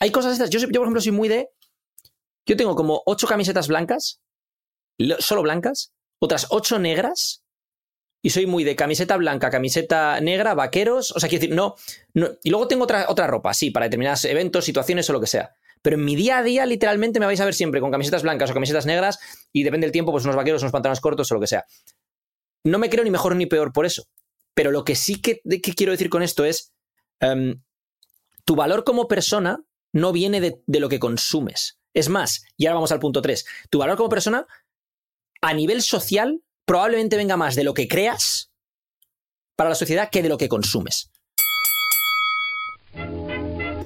hay cosas estas. Yo, por ejemplo, soy muy de. Yo tengo como ocho camisetas blancas, lo- solo blancas, otras ocho negras, y soy muy de camiseta blanca, camiseta negra, vaqueros. O sea, quiero decir, no. y luego tengo otra, otra ropa, sí, para determinados eventos, situaciones o lo que sea. Pero en mi día a día, literalmente, me vais a ver siempre con camisetas blancas o camisetas negras, y depende del tiempo, pues unos vaqueros, unos pantalones cortos o lo que sea. No me creo ni mejor ni peor por eso. Pero lo que sí que quiero decir con esto es. em, tu valor como persona no viene de, lo que consumes. Es más, y ahora vamos al punto 3, tu valor como persona a nivel social probablemente venga más de lo que creas para la sociedad que de lo que consumes.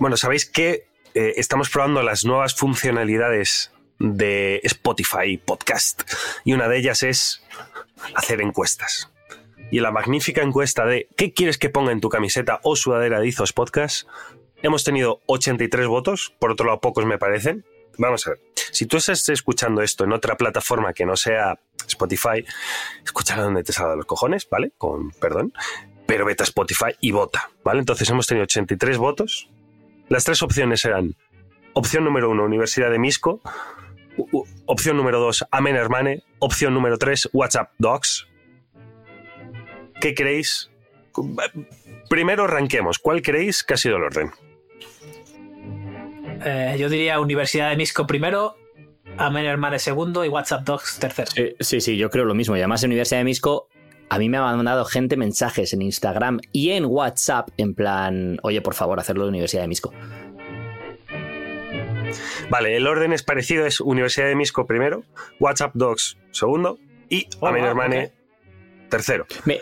Bueno, sabéis que eh, estamos probando las nuevas funcionalidades de Spotify Podcast y una de ellas es hacer encuestas. Y la magnífica encuesta de ¿qué quieres que ponga en tu camiseta o sudadera de Izos Podcast? Hemos tenido 83 votos, por otro lado pocos me parecen. Vamos a ver, si tú estás escuchando esto en otra plataforma que no sea Spotify, escúchalo donde te salga de los cojones, ¿vale? Con perdón. Pero vete a Spotify y vota, ¿vale? Entonces hemos tenido 83 votos. Las tres opciones eran opción número uno, Universidad de Misco. Opción número dos, Amen Hermane. Opción número tres, WhatsApp Docs. ¿Qué creéis? Primero ranquemos. ¿Cuál creéis que ha sido el orden? Eh, yo diría Universidad de Misco primero, Amen Hermane segundo y WhatsApp Docs tercero. Sí, sí, sí, yo creo lo mismo. Y además en Universidad de Misco, a mí me ha mandado gente mensajes en Instagram y en WhatsApp en plan, oye, por favor, hacerlo de Universidad de Misco. Vale, el orden es parecido. Es Universidad de Misco primero, WhatsApp Docs segundo y Oh, Amen Hermane tercero. Me-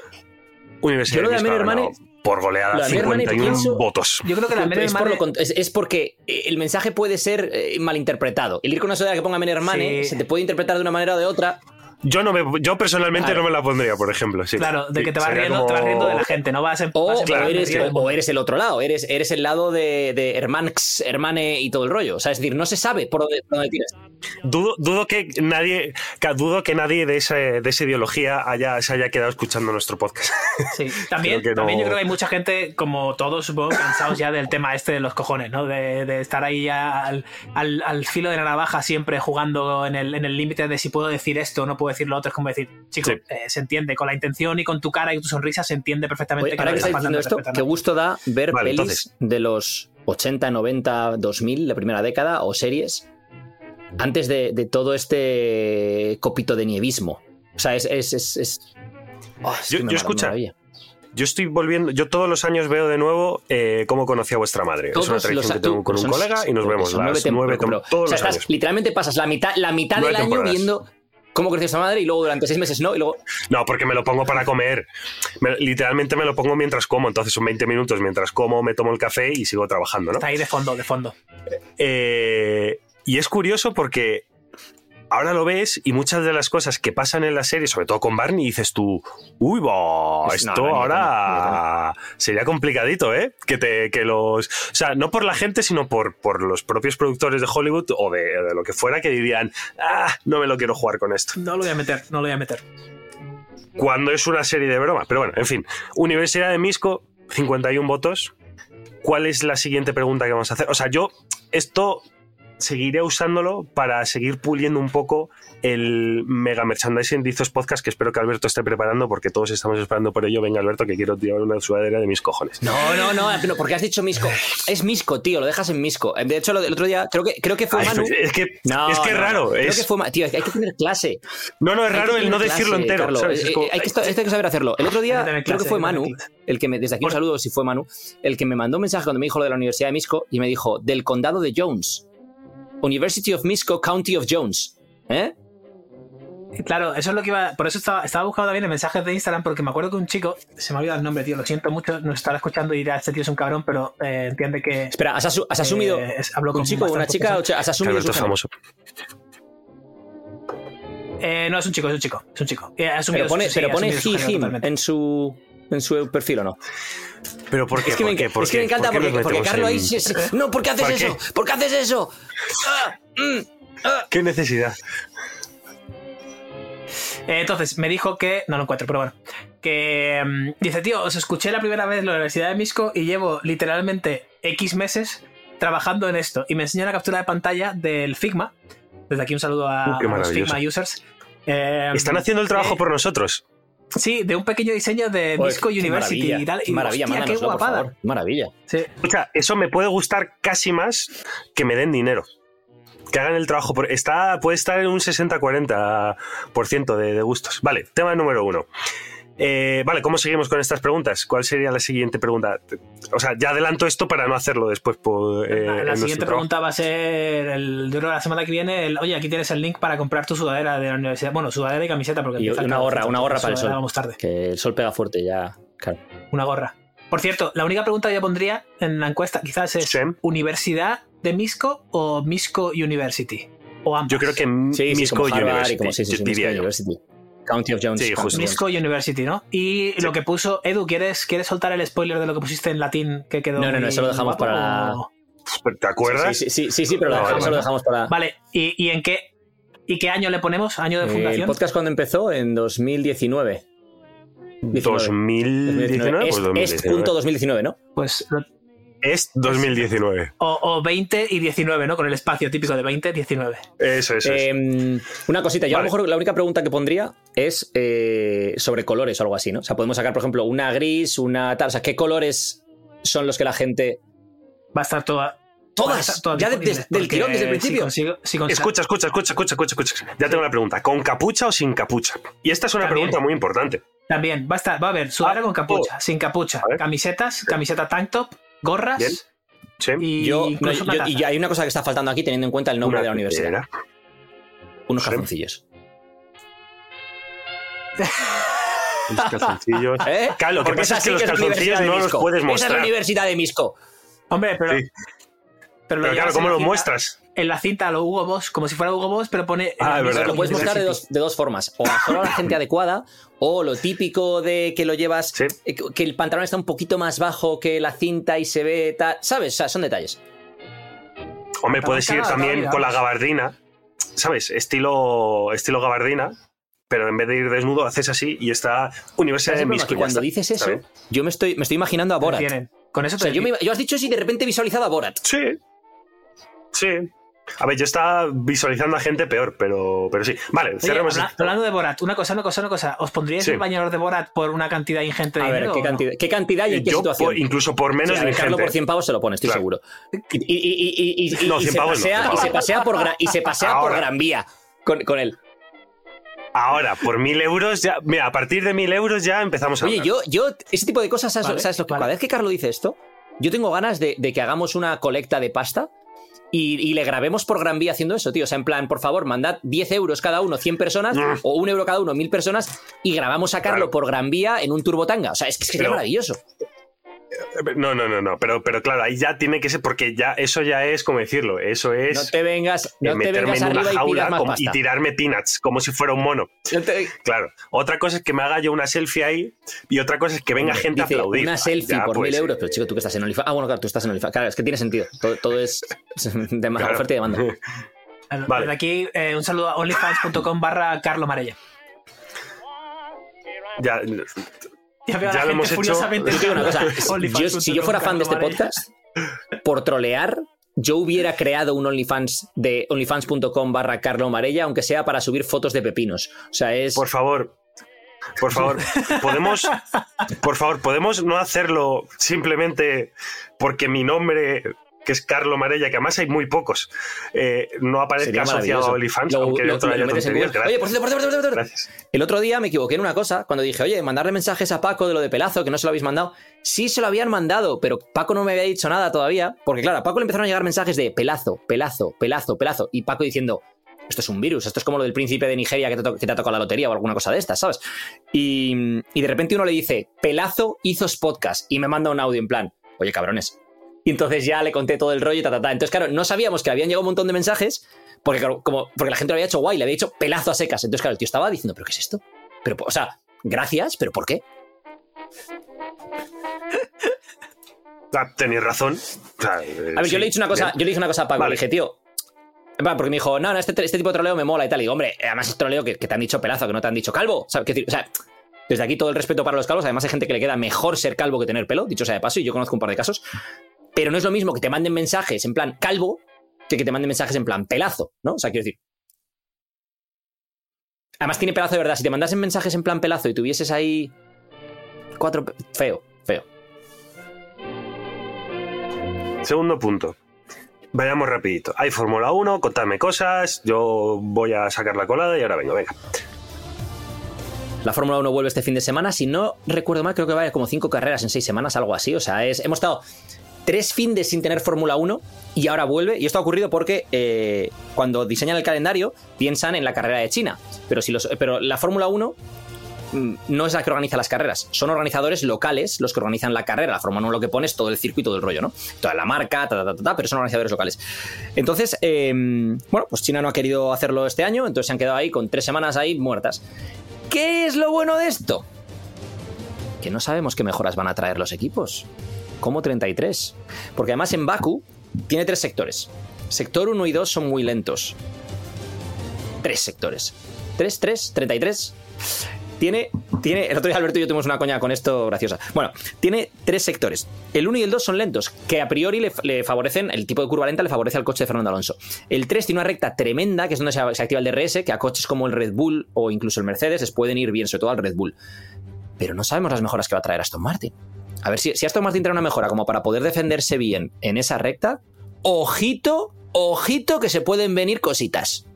Universidad Yo lo de Misco Amen ha ganado Hermane- por goleada lo de Amen Hermane 51 pienso- votos. Yo creo que la es, por lo es- es porque el mensaje puede ser eh, malinterpretado. El ir con una sudadera que ponga Men Hermane Sí. se te puede interpretar de una manera o de otra. Yo no me, yo personalmente Claro. no me la pondría, por ejemplo. sí. Claro, de que te vas, riendo, te vas riendo de la gente, no vas en. O, vas en o eres, o eres el otro lado, eres, eres el lado de, de Hermanx, Hermane y todo el rollo. O sea, es decir, no se sabe por dónde, por dónde tiras. Dudo, dudo que nadie, que- dudo que nadie de, ese, de esa ideología haya, se haya quedado escuchando nuestro podcast. Sí, también, también yo creo que hay mucha gente, como todos, supongo, cansados ya del tema este de los cojones, ¿no? De, de estar ahí ya al, al- al filo de la navaja siempre jugando en el en el límite de si puedo decir esto o no puedo decir lo otro. Es como decir, chico, Sí. eh, se entiende, con la intención y con tu cara y tu sonrisa se entiende perfectamente Oye, que ahora que faltando esto, qué gusto da ver Vale, pelis entonces. de los 80, 90, 2000, la primera década, o series, antes de, de todo este copito de nievismo. O sea, es. es, es, es- Oh, es Yo- yo escucha. Yo estoy volviendo, yo todos los años veo de nuevo eh, cómo conocí a vuestra madre. Todos es una los tradición que tú- tengo con un son- colega y nos vemos las nueve todos o sea, los estás- años. literalmente pasas la mitad, la mitad Nueve del año temporadas. viendo cómo creció esta madre y luego durante seis meses no, y luego. No, porque me lo pongo para comer. Me- literalmente me lo pongo mientras como, entonces son 20 minutos mientras como, me tomo el café y sigo trabajando, ¿no? Está ahí de fondo, de fondo. Eh, y es curioso porque ahora lo ves y muchas de las cosas que pasan en la serie, sobre todo con Barney, dices tú, uy, va, Es- esto no, no, ahora sería complicadito, ¿eh? Que, te, que los... O sea, no por la gente, sino por, por los propios productores de Hollywood o de, de lo que fuera que dirían, ah, no me lo quiero jugar con esto. No lo voy a meter, no lo voy a meter. Cuando es una serie de broma. Pero bueno, en fin. Universidad de Misco, 51 votos. ¿Cuál es la siguiente pregunta que vamos a hacer? O sea, yo esto seguiré usándolo para seguir puliendo un poco el mega merchandising de Izos Podcast que espero que Alberto esté preparando porque todos estamos esperando por ello. Venga, Alberto, que quiero llevar una sudadera de mis cojones. No, no, no, no, porque has dicho Misco. Es Misco, tío, lo dejas en Misco. De hecho, lo del otro día, creo que, creo que fue Ay, Manu. es que No, es que no, raro. Creo es- que fue Tío, hay que tener clase. No, no, es raro el no clase, decirlo entero. ¿sabes? Es como- hay, que, esto- esto hay que saber hacerlo. El otro día, creo que fue Manu, el que me, desde aquí un saludo si fue Manu, el que me mandó un mensaje cuando me dijo lo de la Universidad de Misco y me dijo, del condado de Jones. University of Misco, County of Jones. ¿Eh? Claro, eso es lo que iba. Por eso estaba, estaba buscando también en mensajes de Instagram, porque me acuerdo que un chico, se me ha olvidado el nombre, tío, lo siento mucho, nos estará escuchando y dirá, este tío es un cabrón, pero eh, entiende que. Espera, ¿has, asu- has asumido eh, es- hablo un con chico o una chica? o ¿Has asumido Alberto su famoso. Eh, no, es un chico, es un chico, es un chico. Eh, asumido Pero pone, sí, pero pone he, him totalmente. en su, en su perfil o no. Pero ¿por qué? Es que, me, ¿Por qué? enc- ¿Por es que qué? me encanta ¿Por qué porque, Carlos ahí en- se- se- No, ¿por qué haces ¿Para qué? eso? ¿Por qué haces eso? Ah, mm. ¿Qué necesidad? Eh, entonces, me dijo que. No lo encuentro, pero bueno. Que. mm, dice, tío, os escuché la primera vez en la Universidad de Misco y llevo literalmente X meses trabajando en esto. Y me enseñó una captura de pantalla del Figma. Desde aquí un saludo a, Uh, a los. Figma users. Eh, Están haciendo el trabajo eh, por nosotros. Sí, de un pequeño diseño de qué University maravilla, y tal. qué Y, maravilla, hostia, qué guapada. favor. Maravilla. Sí. Escucha, eso me puede gustar casi más que me den dinero. Que hagan el trabajo. Por, está, puede estar en un 60-40% de, de gustos. Vale, tema número uno. Eh, vale, ¿cómo seguimos con estas preguntas? ¿Cuál sería la siguiente pregunta? O sea, ya adelanto esto para no hacerlo después. Por, eh, la nuestro siguiente trabajo. pregunta va a ser, el, yo creo la semana que viene, el, oye, aquí tienes el link para comprar tu sudadera de la universidad. Bueno, sudadera y camiseta porque Y una gorra, una gorra para el sol. Vamos tarde. Que el sol pega fuerte ya. Claro. Una gorra. Por cierto, la única pregunta que yo pondría en la encuesta quizás es Sí. ¿Universidad de Misco o Misco University? O ambas. Yo creo que Sí, sí, Misco como Harvard University, y como sí, sí, sí, diría Misco yo. University. County of Jones. Sí, justo. Misco University, ¿no? Y lo que puso, Edu, ¿quieres, ¿quieres soltar el spoiler de lo que pusiste en latín que quedó? No, no, no, eso lo dejamos para- o- ¿Te acuerdas? Sí, sí, sí, sí, sí, pero lo No, dejamos- no, eso lo no. dejamos para. Vale, ¿y, y en qué y qué año le ponemos? ¿Año de Eh, fundación? el podcast cuando empezó en 2019. 2019, Es, pues es 2019. punto 2019, ¿no? Pues Es 2019. o, o 20 y 19, ¿no? Con el espacio típico de 20, 19. Eso, eso. es. Eh, una cosita, yo a lo mejor la única pregunta que pondría es eh, sobre colores o algo así, ¿no? O sea, podemos sacar, por ejemplo, una gris, una tal. O sea, ¿qué colores son los que la gente. Va a estar toda. Todas, estar toda ya de- disponible, des- del tirón, desde el si principio. consigo- si consigo- Escucha, escucha, escucha, escucha, escucha, escucha. Ya tengo una pregunta. ¿Con capucha o sin capucha? Y esta es una También. pregunta muy importante. También, va a estar, va a haber sudadera Ah, con capucha, sin capucha, camisetas, camiseta tank top, gorras Bien. Sí. y Yo, no, y hay una cosa que está faltando aquí teniendo en cuenta el nombre Una de la universidad. tetera. Unos Sí. calzoncillos. Los calzoncillos. ¿Eh? Claro, lo que Porque pasa es que los calzoncillos no los Misco. puedes Esa es la mostrar. Universidad de Misco. Hombre, pero. Sí. Pero, Pero claro, ¿cómo lo muestras? En la cinta lo Hugo Boss, como si fuera Hugo Boss, pero pone. Ah, verdad. Lo puedes mostrar de dos, de dos formas. O a solo a la gente adecuada, o lo típico de que lo llevas, Sí. eh, que el pantalón está un poquito más bajo que la cinta y se ve tal. ¿Sabes? O sea, son detalles. Hombre, Está puedes ir también con la gabardina, ¿sabes? Estilo, estilo gabardina, pero en vez de ir desnudo haces así y está Universidad ¿Sabes de ya cuando dices ¿Está eso, yo me estoy, me estoy imaginando a Borat. Tienen. Con eso O sea, te yo, me- yo has dicho y de repente he visualizado a Borat. Sí. Sí. A ver, yo estaba visualizando a gente peor, pero, pero sí. Vale, Oye, cerremos. habla- hablando de Borat, una cosa, una cosa, una cosa. ¿Os pondríais Sí. el bañador de Borat por una cantidad ingente de A ver, dinero? ¿qué o no? cantidad, ¿qué cantidad y en qué Yo, situación? por- incluso por menos Sí, a de ver, Carlos gente. por 100 pavos se lo pone, estoy Claro. seguro. Y, y- y- y- y- y- No, y 100 se pavos no, pasea, 100 y se pasea por, Gra- y se pasea por. Gran Vía con, con él. Ahora, por mil euros ya. Mira, a partir de mil euros ya empezamos a. Oye, hablar. yo, yo, ese tipo de cosas, ¿sabes, Vale, sabes lo que vale. cada vez que Carlos dice esto, yo tengo ganas de, de que hagamos una colecta de pasta y, y le grabemos por Gran Vía haciendo eso, tío. O sea, en plan, por favor, mandad 10 euros cada uno, 100 personas, Mm. o un euro cada uno, 1000 personas, y grabamos a Claro. por Gran Vía en un turbotanga. O sea, es que sería Pero- maravilloso. No, no, no, no. Pero, pero claro, ahí ya tiene que ser. Porque ya eso ya es, como decirlo, eso es. No te vengas, eh, no te meterme vengas en una y jaula como- y pasta. tirarme peanuts, como si fuera un mono. No te- Claro. Otra cosa es que me haga yo una selfie ahí y otra cosa es que venga Hombre, gente dice, a aplaudir. Una selfie Ya, por pues, mil euros. eh, Pero chico, tú que estás en OnlyFans. Ah, bueno, claro, tú estás en OnlyFans. Claro, es que tiene sentido. Todo, todo es de más claro. oferta y demanda. Bueno, Vale. Desde aquí, eh, un saludo a onlyfans.com barra Carlo Marella. ya, Ya veo a Ya la lo gente hemos hecho. furiosamente Yo una cosa. yo- si yo fuera fan de este podcast, por trolear, yo hubiera creado un OnlyFans de onlyfans.com barra Carlo Marella, aunque sea para subir fotos de pepinos. O sea, es. por favor. Por favor, podemos, por favor, podemos no hacerlo simplemente porque mi nombre, que es Carlo Marella, que además hay muy pocos, eh, no aparezca asociado a. OnlyFans, Lo- aunque lo- dentro lo haya tonterías. Oye, por cierto, por cierto, por cierto. Gracias. El otro día me equivoqué en una cosa cuando dije, oye, mandarle mensajes a Paco de lo de Pelazo, que no se lo habéis mandado. Sí se lo habían mandado, pero Paco no me había dicho nada todavía, porque claro, a Paco le empezaron a llegar mensajes de Pelazo, Pelazo, Pelazo, Pelazo, y Paco diciendo, esto es un virus, esto es como lo del príncipe de Nigeria que te, que te ha tocado la lotería o alguna cosa de estas, ¿sabes? Y, y de repente uno le dice, Pelazo hizo podcast, y me manda un audio en plan, oye, cabrones. Y entonces ya le conté todo el rollo y ta, ta, ta. Entonces, claro, no sabíamos que habían llegado un montón de mensajes, porque, como, porque la gente lo había hecho guay, le había dicho pelazo a secas. Entonces, claro, el tío estaba diciendo, ¿pero qué es esto? Pero, o sea, gracias, pero ¿por qué? Ah, tenéis razón. O sea, eh, A ver, sí, yo le he dicho una cosa, bien. yo le dije una cosa a Paco, Vale. le dije, tío. Porque me dijo, no, no, este, este tipo de troleo me mola y tal. Y digo, hombre, además es troleo que, que te han dicho pelazo, que no te han dicho calvo. ¿sabes? Quiero decir, o sea, desde aquí todo el respeto para los calvos. Además, hay gente que le queda mejor ser calvo que tener pelo, dicho sea de paso, y yo conozco un par de casos. Pero no es lo mismo que te manden mensajes en plan calvo que que te manden mensajes en plan pelazo, ¿no? O sea, quiero decir. Además tiene pelazo de verdad. Si te mandasen mensajes en plan pelazo y tuvieses ahí cuatro... Feo, feo. Segundo punto. Vayamos rapidito. Hay Fórmula 1, contadme cosas, yo voy a sacar la colada y ahora vengo, venga. La Fórmula 1 vuelve este fin de semana. Si no recuerdo mal, creo que va a haber como cinco carreras en seis semanas, algo así. O sea, es, hemos estado tres findes sin tener Fórmula 1 y ahora vuelve. Y esto ha ocurrido porque eh, cuando diseñan el calendario piensan en la carrera de China. Pero, si los, pero la Fórmula 1 mm, no es la que organiza las carreras. Son organizadores locales los que organizan la carrera. La Fórmula 1 lo que pone es todo el circuito del rollo, ¿no? Toda la marca, ta, ta, ta, ta, pero son organizadores locales. Entonces, eh, bueno, pues China no ha querido hacerlo este año, entonces se han quedado ahí con tres semanas ahí muertas. ¿Qué es lo bueno de esto? Que no sabemos qué mejoras van a traer los equipos. Como 33. Porque además en Baku tiene tres sectores. Sector 1 y 2 son muy lentos. Tres sectores. 3, 3, 33. Tiene, tiene. El otro día Alberto y yo tuvimos una coña con esto graciosa. Bueno, tiene tres sectores. El 1 y el 2 son lentos, que a priori le, le favorecen, el tipo de curva lenta le favorece al coche de Fernando Alonso. El 3 tiene una recta tremenda, que es donde se, se activa el DRS, que a coches como el Red Bull o incluso el Mercedes les pueden ir bien, sobre todo al Red Bull. Pero no sabemos las mejoras que va a traer Aston Martin. A ver si, si Aston Martin trae una mejora como para poder defenderse bien en esa recta, ojito, ojito que se pueden venir cositas.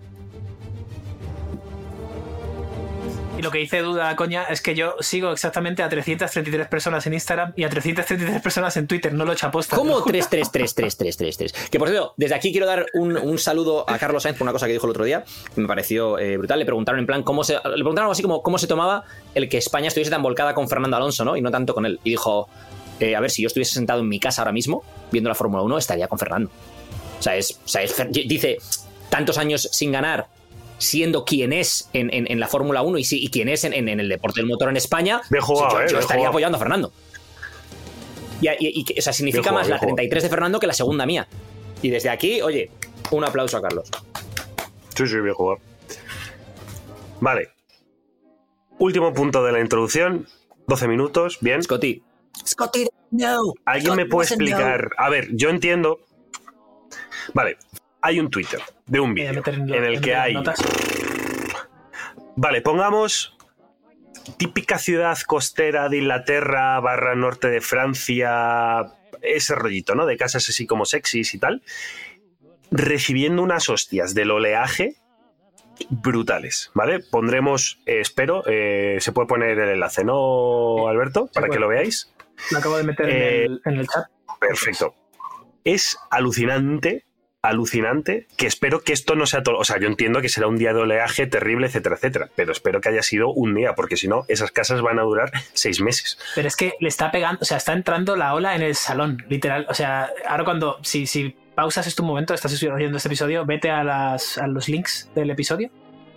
Y lo que dice Duda, coña, es que yo sigo exactamente a 333 personas en Instagram y a 333 personas en Twitter. No lo he hecho aposta. ¿Cómo 3-3-3-3-3-3-3? Que por cierto, desde aquí quiero dar un, un saludo a Carlos Sainz por una cosa que dijo el otro día, que me pareció eh, brutal. Le preguntaron en plan cómo se. Le preguntaron algo así como cómo se tomaba el que España estuviese tan volcada con Fernando Alonso, ¿no? Y no tanto con él. Y dijo. eh, a ver, si yo estuviese sentado en mi casa ahora mismo, viendo la Fórmula 1, estaría con Fernando. O sea, es, o sea, es dice, tantos años sin ganar, siendo quien es en, en- en la Fórmula 1 y, sí, y quien es en, en- en el deporte del motor en España, jugado, yo, eh, estaría jugado. apoyando a Fernando. Y, y- o sea, significa jugado, más la bien jugado. 33 de Fernando que la segunda mía. Y desde aquí, oye, un aplauso a Carlos. Sí, sí, bien jugado. Vale. Último punto de la introducción. 12 minutos, bien. Scotty. Scotty, no. ¿Alguien me puede explicar? A ver, yo entiendo. Vale, hay un Twitter de un vídeo en, el que hay. notas. Vale, pongamos típica ciudad costera de Inglaterra barra norte de Francia, ese rollito, ¿no? De casas así como sexys y tal, recibiendo unas hostias del oleaje brutales, ¿vale? Pondremos, eh, espero, eh, se puede poner el enlace, ¿no, Alberto? Para que lo veáis. Lo acabo de meter Eh, en, el, en el chat. Perfecto. Es alucinante, alucinante, que espero que esto no sea todo. O sea, yo entiendo que será un día de oleaje terrible, etcétera, etcétera, pero espero que haya sido un día, porque si no, esas casas van a durar seis meses. Pero es que le está pegando, o sea, está entrando la ola en el salón, literal. O sea, ahora cuando, si, si pausas este momento, estás oyendo este episodio, vete a, las, a los links del episodio.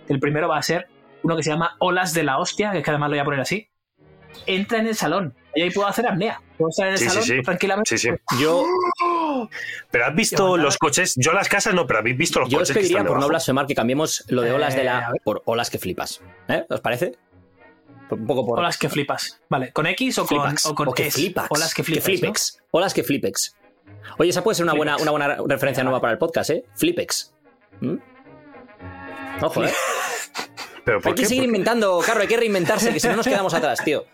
El primero va a ser uno que se llama Olas de la Hostia, que es que además lo voy a poner así. Entra en el salón. Y ahí puedo hacer apnea. Puedo estar en el Sí, sí, salón sí. tranquilamente. Sí, sí. Yo, Pero has visto los coches, yo las casas no, pero habéis visto los yo os coches que pediría, están por no blasfemar, que cambiemos lo de olas de Eh, la. ver. por olas que flipas. ¿Eh? ¿Os parece? Un poco por. Olas que flipas. Vale, ¿con X o con, Flipax. o con O que. Olas que flipas. flipex. Olas que flipex. Oye, esa puede ser una buena, una buena referencia nueva para el podcast, ¿eh? Flipex. ¿Mm? Ojo, ¿eh? ¿Pero por Hay que seguir inventando, Carro, hay que reinventarse, que si no nos quedamos atrás, tío.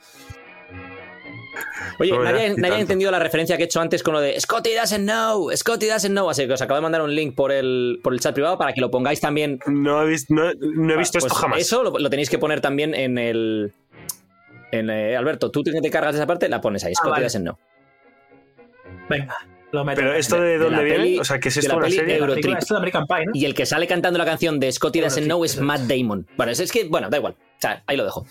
Oye, No, nadie, nadie ha entendido la referencia que he hecho antes con lo de Scotty doesn't know, Scotty doesn't know. Así que os acabo de mandar un link por el, por el chat privado para que lo pongáis también. No he visto, no, no he visto Pues esto jamás. Eso lo, lo tenéis que poner también en el. En, eh, Alberto, tú que te cargas de esa parte, la pones ahí. Scotty vale. doesn't know. Venga, lo meto. Pero esto de, de dónde viene, peli- o sea, ¿qué es de esto? la ¿Una peli serie? de La Eurotrip. esto de American Pie, ¿no? Y el que sale cantando la canción de Scotty doesn't know es. Matt Damon. Bueno, es, es que, bueno, da igual. O sea, ahí lo dejo.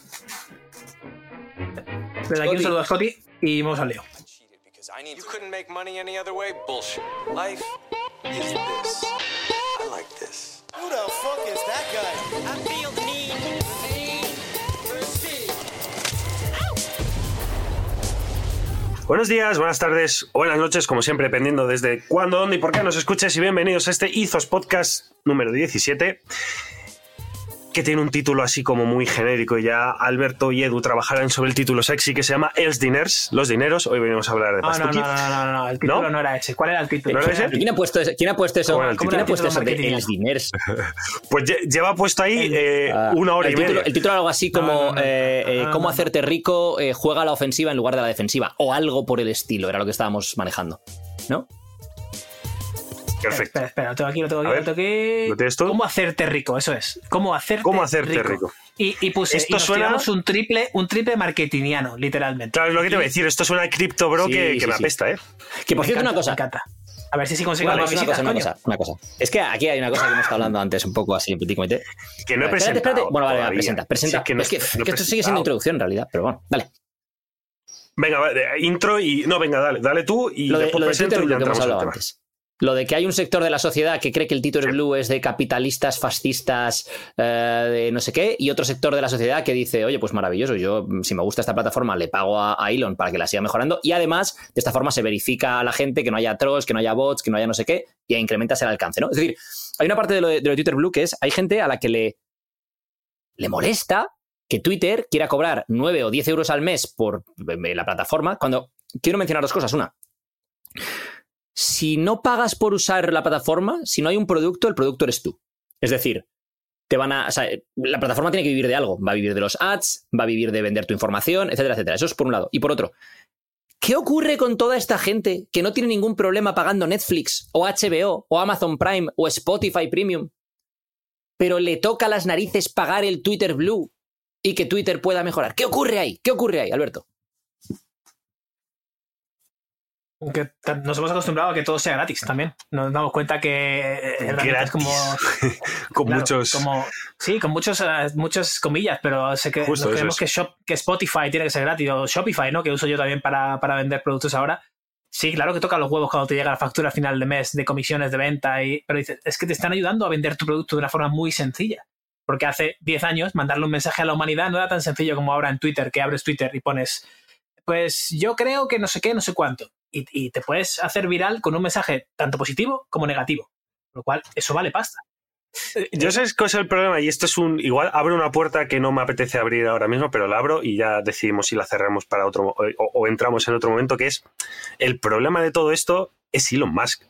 Desde aquí un saludo a Scotty y vamos al lío. cheated because I need You couldn't make money any other way? Bullshit. Life is this. I like this. Who the fuck is that guy? I feel the need, the need for speed. Buenos días, buenas tardes o buenas noches, como siempre, dependiendo desde cuándo, dónde y por qué nos escuches. Y bienvenidos a este Izos Podcast número 17. Que tiene un título así como muy genérico y ya Alberto y Edu trabajarán sobre el título sexy que se llama Els Diners, los dineros. Hoy venimos a hablar de Ah, no, Pastuki. no, no, no, no, no, el título ¿No? no, era ese. ¿Cuál era el título? ¿No era ese? ¿Quién ha puesto, ese- quién ha puesto eso? ¿Cómo era el ¿Quién ha puesto eso de. Els Diners? Pues lle- lleva puesto ahí eh, Ah, una hora y título, media. El título algo así como No, no, no. eh, eh, No, cómo no, hacerte rico, eh, juega a la ofensiva en lugar de la defensiva. O algo por el estilo, era lo que estábamos manejando. ¿No? Perfecto. Espera, espera, lo tengo aquí, lo tengo aquí, lo ver, tengo aquí. ¿lo tienes tú? ¿Cómo hacerte rico? Eso es. ¿Cómo hacerte, ¿Cómo hacerte rico? Y, y puse, Esto y nos suena- un triple, un triple marketingiano, literalmente. Claro, es lo que te voy a decir. Esto suena a Crypto Bro Sí, que, sí, que me sí. apesta, ¿eh? Que por me cierto, encanta, una cosa. Me encanta. A ver si sí consigo cosa, una visitas, cosa, una coño. cosa, una cosa. Es que aquí hay una cosa que hemos estado hablando antes, un poco así comité. Que no he Espérate, presentado. espérate. Bueno, vale, vale, presenta, presenta. Sí, es que no, es que, no esto sigue siendo introducción en realidad, pero bueno, dale. Venga, va, de- intro y. No, venga, dale, dale tú y Lo de, después lo de presento Twitter y ya que hemos entramos tema. antes. Lo de que hay un sector de la sociedad que cree que el Twitter Blue es de capitalistas, fascistas, eh, de no sé qué, y otro sector de la sociedad que dice, oye, pues maravilloso, yo mm, si me gusta esta plataforma le pago a, Elon para que la siga mejorando, y además de esta forma se verifica a la gente que no haya trolls, que no haya bots, que no haya no sé qué, y incrementas el alcance, ¿no? Es decir, hay una parte de lo de, de lo de Twitter Blue que es, hay gente a la que le, le molesta que Twitter quiera cobrar 9 o 10 euros al mes por eh, la plataforma, cuando quiero mencionar dos cosas. Una, si no pagas por usar la plataforma, si no hay un producto, el producto eres tú. Es decir, te van a. o sea, la plataforma tiene que vivir de algo. Va a vivir de los ads, va a vivir de vender tu información, etcétera, etcétera. Eso es por un lado. Y por otro, ¿qué ocurre con toda esta gente que no tiene ningún problema pagando Netflix o HBO o Amazon Prime o Spotify Premium? Pero le toca las narices pagar el Twitter Blue y que Twitter pueda mejorar. ¿Qué ocurre ahí? ¿Qué ocurre ahí, Alberto? Que t- nos hemos acostumbrado a que todo sea gratis también. Nos damos cuenta que eh, es como. Con claro, muchos. Como, sí, con muchos, eh, muchas comillas, pero sé que Justo, nos creemos es. que, Shop- que Spotify tiene que ser gratis, o Shopify, ¿no? Que uso yo también para, para vender productos ahora. Sí, claro que toca los huevos cuando te llega la factura a final de mes de comisiones de venta, y, pero dices, es que te están ayudando a vender tu producto de una forma muy sencilla. Porque hace 10 años mandarle un mensaje a la humanidad no era tan sencillo como ahora en Twitter, que abres Twitter y pones, pues yo creo que no sé qué, no sé cuánto. Y, y te puedes hacer viral con un mensaje tanto positivo como negativo. Lo cual, eso vale pasta. Yo sé cuál es el problema y esto es un. Igual abro una puerta que no me apetece abrir ahora mismo, pero la abro y ya decidimos si la cerramos para otro mo- o, o entramos en otro momento, que es el problema de todo esto es Elon Musk.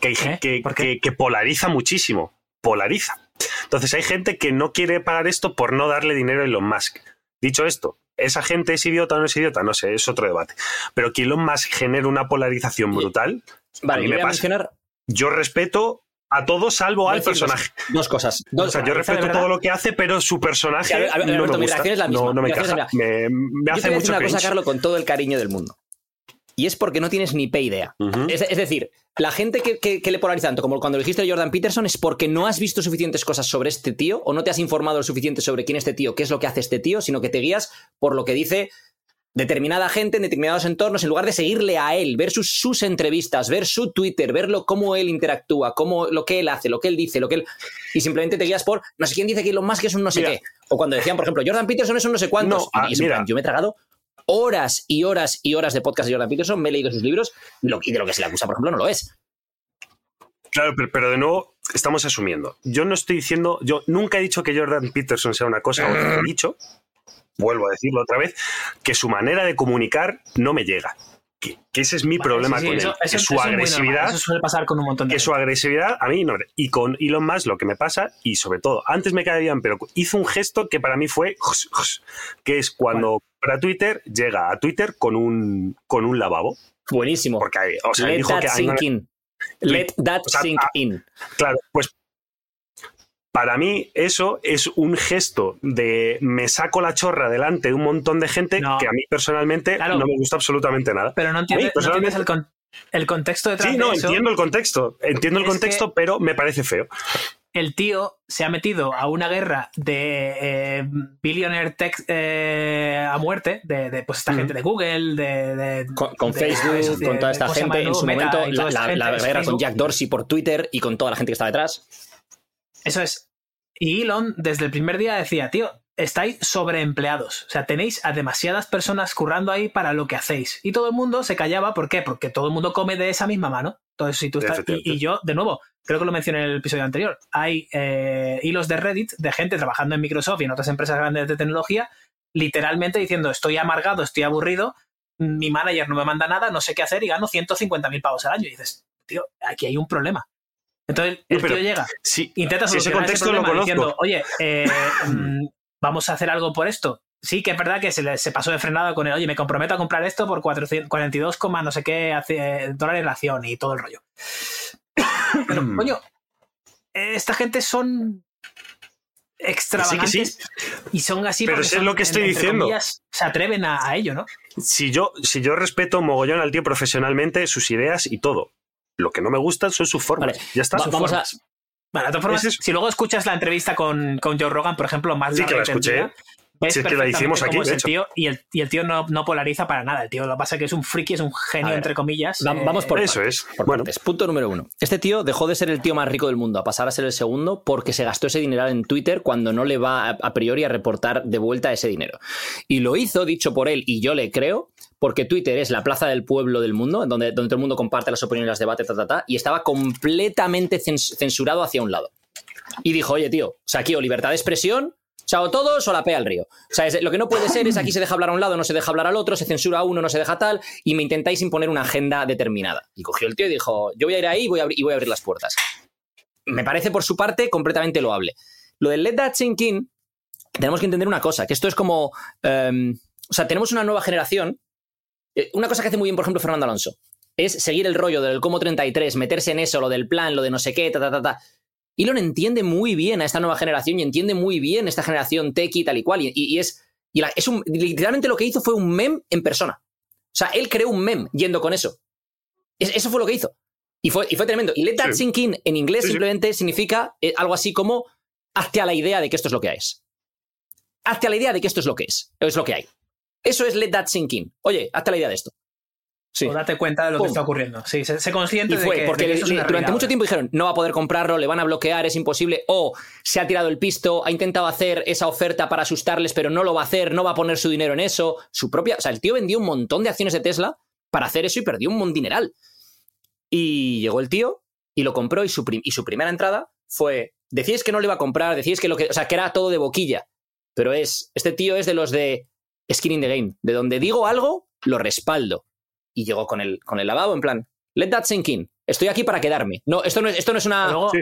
¿Eh? que- que polariza muchísimo. Polariza. Entonces hay gente que no quiere pagar esto por no darle dinero a Elon Musk. Dicho esto, ¿esa gente es idiota o no es idiota? No sé, es otro debate. Pero que Elon Musk genere una polarización brutal, Vale, yo me voy a mencionar yo respeto a todos salvo Voy al dos- personaje. Dos cosas. Dos, O sea, yo ¿Parece de respeto todo lo que hace, pero su personaje Sí, a ver, a ver, no Alberto, me mi gusta. reacción es la misma. No, no me encaja. Me, me Yo te hace voy a decir mucho una cosa. Carlos, con todo el cariño del mundo. Y es porque no tienes ni pe idea. Es decir, la gente que, que- que le polariza tanto, como cuando dijiste de Jordan Peterson, es porque no has visto suficientes cosas sobre este tío o no te has informado lo suficiente sobre quién es este tío, qué es lo que hace este tío, sino que te guías por lo que dice determinada gente en determinados entornos, en lugar de seguirle a él, ver sus, sus entrevistas, ver su Twitter, verlo cómo él interactúa, cómo, lo que él hace, lo que él dice, lo que él... Y simplemente te guías por no sé quién dice que Elon Musk es un no sé Mira. qué. O cuando decían, por ejemplo, Jordan Peterson es un no sé cuántos. No, ah, y es en mira. plan, yo me he tragado horas y horas y horas de podcast de Jordan Peterson, me he leído sus libros y, de lo que se le acusa, por ejemplo, no lo es. Claro, pero, pero de nuevo estamos asumiendo. Yo no estoy diciendo, yo nunca he dicho que Jordan Peterson sea una cosa o otra. He dicho, vuelvo a decirlo otra vez, que su manera de comunicar no me llega. Que, que ese es mi problema Sí, sí, con eso- él. eso- que su agresividad Eso suele pasar con un montón de que su agresividad a mí no. Y con Elon Musk lo que me pasa, y sobre todo, antes me caía bien, pero hizo un gesto que para mí fue, que es cuando para Twitter llega a Twitter con un, con un lavabo. Buenísimo. Porque hay- o sea, Let dijo that que sink in. Let that O sea, sink in. Claro, pues para mí eso es un gesto de me saco la chorra delante de un montón de gente No. que a mí personalmente Claro. no me gusta absolutamente nada. Pero no entiendes, no entiendes el, con- el contexto detrás Sí, de no, eso. entiendo el contexto, entiendo el contexto, pero me parece feo. El tío se ha metido a una guerra de eh, billionaire tech eh, a muerte, de, de, pues esta gente de Google, de, de- Con, con de- Facebook, de- con toda esta ¿cómo se llama gente, en su? Meta momento, la, guerra con. Jack Dorsey por Twitter y con toda la gente que está detrás. Eso es. Y Elon, desde el primer día, decía, tío, estáis sobreempleados. O sea, tenéis a demasiadas personas currando ahí para lo que hacéis. Y todo el mundo se callaba. ¿Por qué? Porque todo el mundo come de esa misma mano. Entonces, si tú estás. Y, y yo, de nuevo, creo que lo mencioné en el episodio anterior. Hay eh, hilos de Reddit de gente trabajando en Microsoft y en otras empresas grandes de tecnología, literalmente diciendo: Estoy amargado, estoy aburrido, mi manager no me manda nada, no sé qué hacer y gano 150.000 pavos al año. Y dices, tío, aquí hay un problema. Entonces, el tío llega Sí, intenta si ese solucionar ese contexto lo diciendo, oye, eh, mm, vamos a hacer algo por esto. Sí, que es verdad que se, le- se pasó de frenada con el, oye, me comprometo a comprar esto por 400 42, coma no sé qué hace, eh, dólares la acción y todo el rollo. Pero, coño, esta gente son extravagantes Que sí, y son así Pero eso es lo que estoy diciendo. comillas, se atreven a, a ello, ¿no? si yo, si yo respeto mogollón al tío profesionalmente, sus ideas y todo. Lo que no me gustan son sus formas. Vale. Ya está. Va- Sus vamos a- formas. Bueno, de todas formas, Es si luego escuchas la entrevista con, con Joe Rogan, por ejemplo, más Sí, que la escuché. ves Sí, es que la hicimos aquí, el tío y el, y el tío no, no polariza para nada. El tío lo que pasa es que es un friki, es un genio, ver, entre comillas. va- eh, vamos por Eso partes, es. por Bueno. partes. Punto número uno. Este tío dejó de ser el tío más rico del mundo a pasar a ser el segundo porque se gastó ese dinero en Twitter cuando no le va a, a priori a reportar de vuelta ese dinero. Y lo hizo, dicho por él, y yo le creo, porque Twitter es la plaza del pueblo del mundo, donde, donde todo el mundo comparte las opiniones, los debates, ta, ta, ta, y estaba completamente cens- censurado hacia un lado. Y dijo, oye, tío, o sea, aquí o libertad de expresión, chao todos o la pea al río. O sea, lo que no puede ser es aquí se deja hablar a un lado, no se deja hablar al otro, se censura a uno, no se deja tal, y me intentáis imponer una agenda determinada. Y cogió el tío y dijo, yo voy a ir ahí voy a, y voy a abrir las puertas. Me parece por su parte completamente loable. Lo del Let That Sink In, tenemos que entender una cosa, que esto es como... em, o sea, tenemos una nueva generación. Eh, Una cosa que hace muy bien, por ejemplo, Fernando Alonso, es seguir el rollo del Como 33, meterse en eso, lo del plan, lo de no sé qué, ta, ta, ta, ta. Elon entiende muy bien a esta nueva generación y entiende muy bien esta generación tech y tal y cual. Y, y- y es, y la- es un, literalmente lo que hizo fue un mem en persona. O sea, él creó un mem yendo con eso. Es- eso fue lo que hizo. Y fue, y fue tremendo. Y let that Sí. sink in en inglés Sí, sí. simplemente significa eh, algo así como hazte a la idea de que esto es lo que es. Hazte a la idea de que esto es lo que es. Es lo que hay. Eso es let that sink in. Oye, hazte la idea de esto. Sí. O date cuenta de lo que está ocurriendo. Sí, se, se consciente Y fue, de que, porque de que eso es le- una durante mucho tiempo dijeron, no va a poder comprarlo, le van a bloquear, es imposible, o se ha tirado el pisto, ha intentado hacer esa oferta para asustarles, pero no lo va a hacer, no va a poner su dinero en eso, su propia... O sea, el tío vendió un montón de acciones de Tesla para hacer eso y perdió un dineral. Y llegó el tío y lo compró y su, prim- y su primera entrada fue, decíais que no le iba a comprar, decíais que lo que... O sea, que era todo de boquilla, pero es... Este tío es de los de skin in the game, de donde digo algo, lo respaldo. Y llegó con el, con el lavabo en plan, let that sink in. Estoy aquí para quedarme. No, esto no es, esto no es una. Luego, Sí.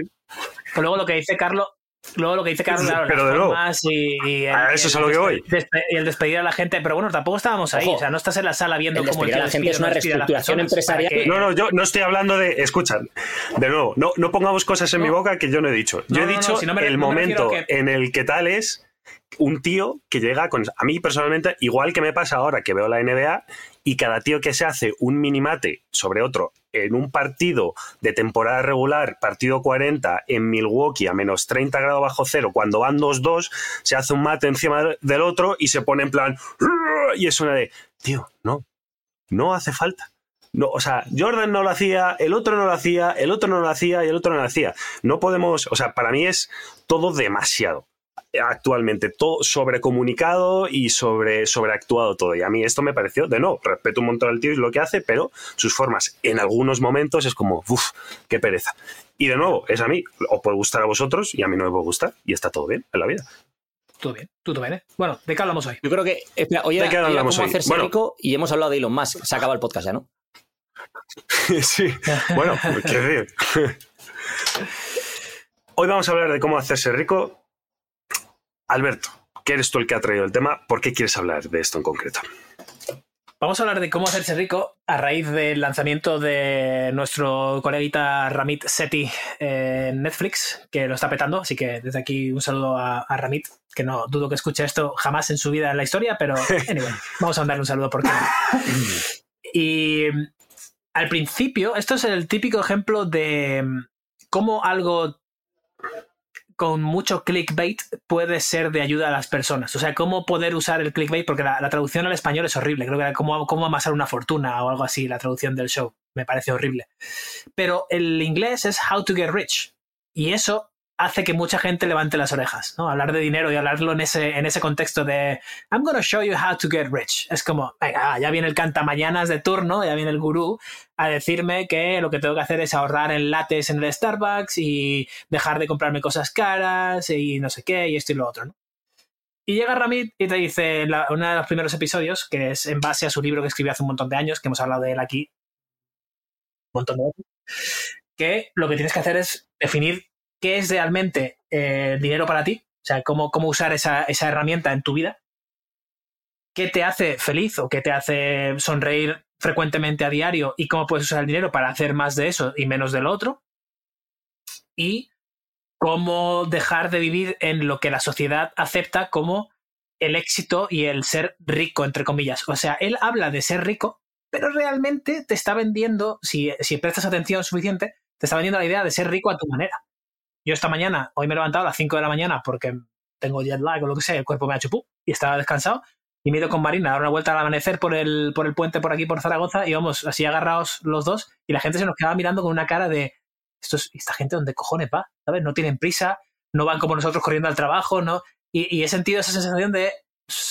luego lo que dice Carlos, luego lo que dice Carlos, claro, Pero las de nuevo, formas y, y el, a eso es a el lo que voy. y el despedir a la gente, pero bueno, tampoco estábamos ahí, Ojo, o sea, no estás en la sala viendo el cómo despedir a la gente es una reestructuración empresarial. que- No, no, yo no estoy hablando de. Escucha, de nuevo, no, no pongamos cosas en No. mi boca que yo no he dicho. Yo No, he no, no, dicho si no me- el momento que- en el que tal es un tío que llega con. A mí personalmente, igual que me pasa ahora que veo la NBA y cada tío que se hace un minimate sobre otro en un partido de temporada regular, partido 40 en Milwaukee a menos 30 grados bajo cero, cuando van 2-2, se hace un mate encima del otro y se pone en plan. Y es una de. Tío, no. No hace falta. No, o sea, Jordan no lo hacía, el otro no lo hacía, el otro no lo hacía y el otro no lo hacía. No podemos, o sea, para mí es todo demasiado actualmente, todo sobrecomunicado y sobre, sobreactuado todo. Y a mí esto me pareció, de no, respeto un montón al tío y lo que hace, pero sus formas en algunos momentos es como, uff, qué pereza. Y de nuevo, es a mí, os puede gustar a vosotros y a mí no me puede gustar y está todo bien en la vida. Todo bien, todo bien, ¿eh? Bueno, ¿de qué hablamos hoy? Yo creo que. Espera, hoy ¿De era, qué hablamos cómo hoy? hacerse Bueno. rico y hemos hablado de Elon Musk. Se acaba el podcast ya, ¿no? sí, bueno, qué decir. Hoy vamos a hablar de cómo hacerse rico. Alberto, que eres tú el que ha traído el tema, ¿por qué quieres hablar de esto en concreto? Vamos a hablar de cómo hacerse rico a raíz del lanzamiento de nuestro coleguita Ramit Sethi en Netflix, que lo está petando. Así que desde aquí un saludo a, a Ramit, que no dudo que escuche esto jamás en su vida en la historia, pero anyway, vamos a mandarle un saludo porque. Y al principio, esto es el típico ejemplo de cómo algo con mucho clickbait puede ser de ayuda a las personas. O sea, cómo poder usar el clickbait, porque la, traducción al español es horrible. Creo que era cómo, cómo amasar una fortuna o algo así, la traducción del show. Me parece horrible. Pero el inglés es How to Get Rich. Y eso hace que mucha gente levante las orejas, ¿no? Hablar de dinero y hablarlo en ese, en ese contexto de I'm gonna show you how to get rich. Es como, venga, ya viene el cantamañanas de turno, ya viene el gurú a decirme que lo que tengo que hacer es ahorrar en lates en el Starbucks y dejar de comprarme cosas caras y no sé qué y esto y lo otro, ¿no? Y llega Ramit y te dice en uno de los primeros episodios, que es en base a su libro que escribió hace un montón de años, que hemos hablado de él aquí un montón de veces, que lo que tienes que hacer es definir qué es realmente eh, dinero para ti, o sea, cómo, cómo usar esa, esa herramienta en tu vida, qué te hace feliz o qué te hace sonreír frecuentemente a diario y cómo puedes usar el dinero para hacer más de eso y menos de lo otro, y cómo dejar de vivir en lo que la sociedad acepta como el éxito y el ser rico, entre comillas. O sea, él habla de ser rico, pero realmente te está vendiendo, si, si prestas atención suficiente, te está vendiendo la idea de ser rico a tu manera. Yo esta mañana, hoy me he levantado a las 5 de la mañana porque tengo jet lag o lo que sea, el cuerpo me ha chupú y estaba descansado. Y me he ido con Marina a dar una vuelta al amanecer por el, por el puente por aquí, por Zaragoza, y vamos así agarrados los dos, y la gente se nos quedaba mirando con una cara de, Esto es- ¿esta gente dónde cojones va? ¿Sabes? No tienen prisa, no van como nosotros corriendo al trabajo, ¿no? Y, he sentido esa sensación de,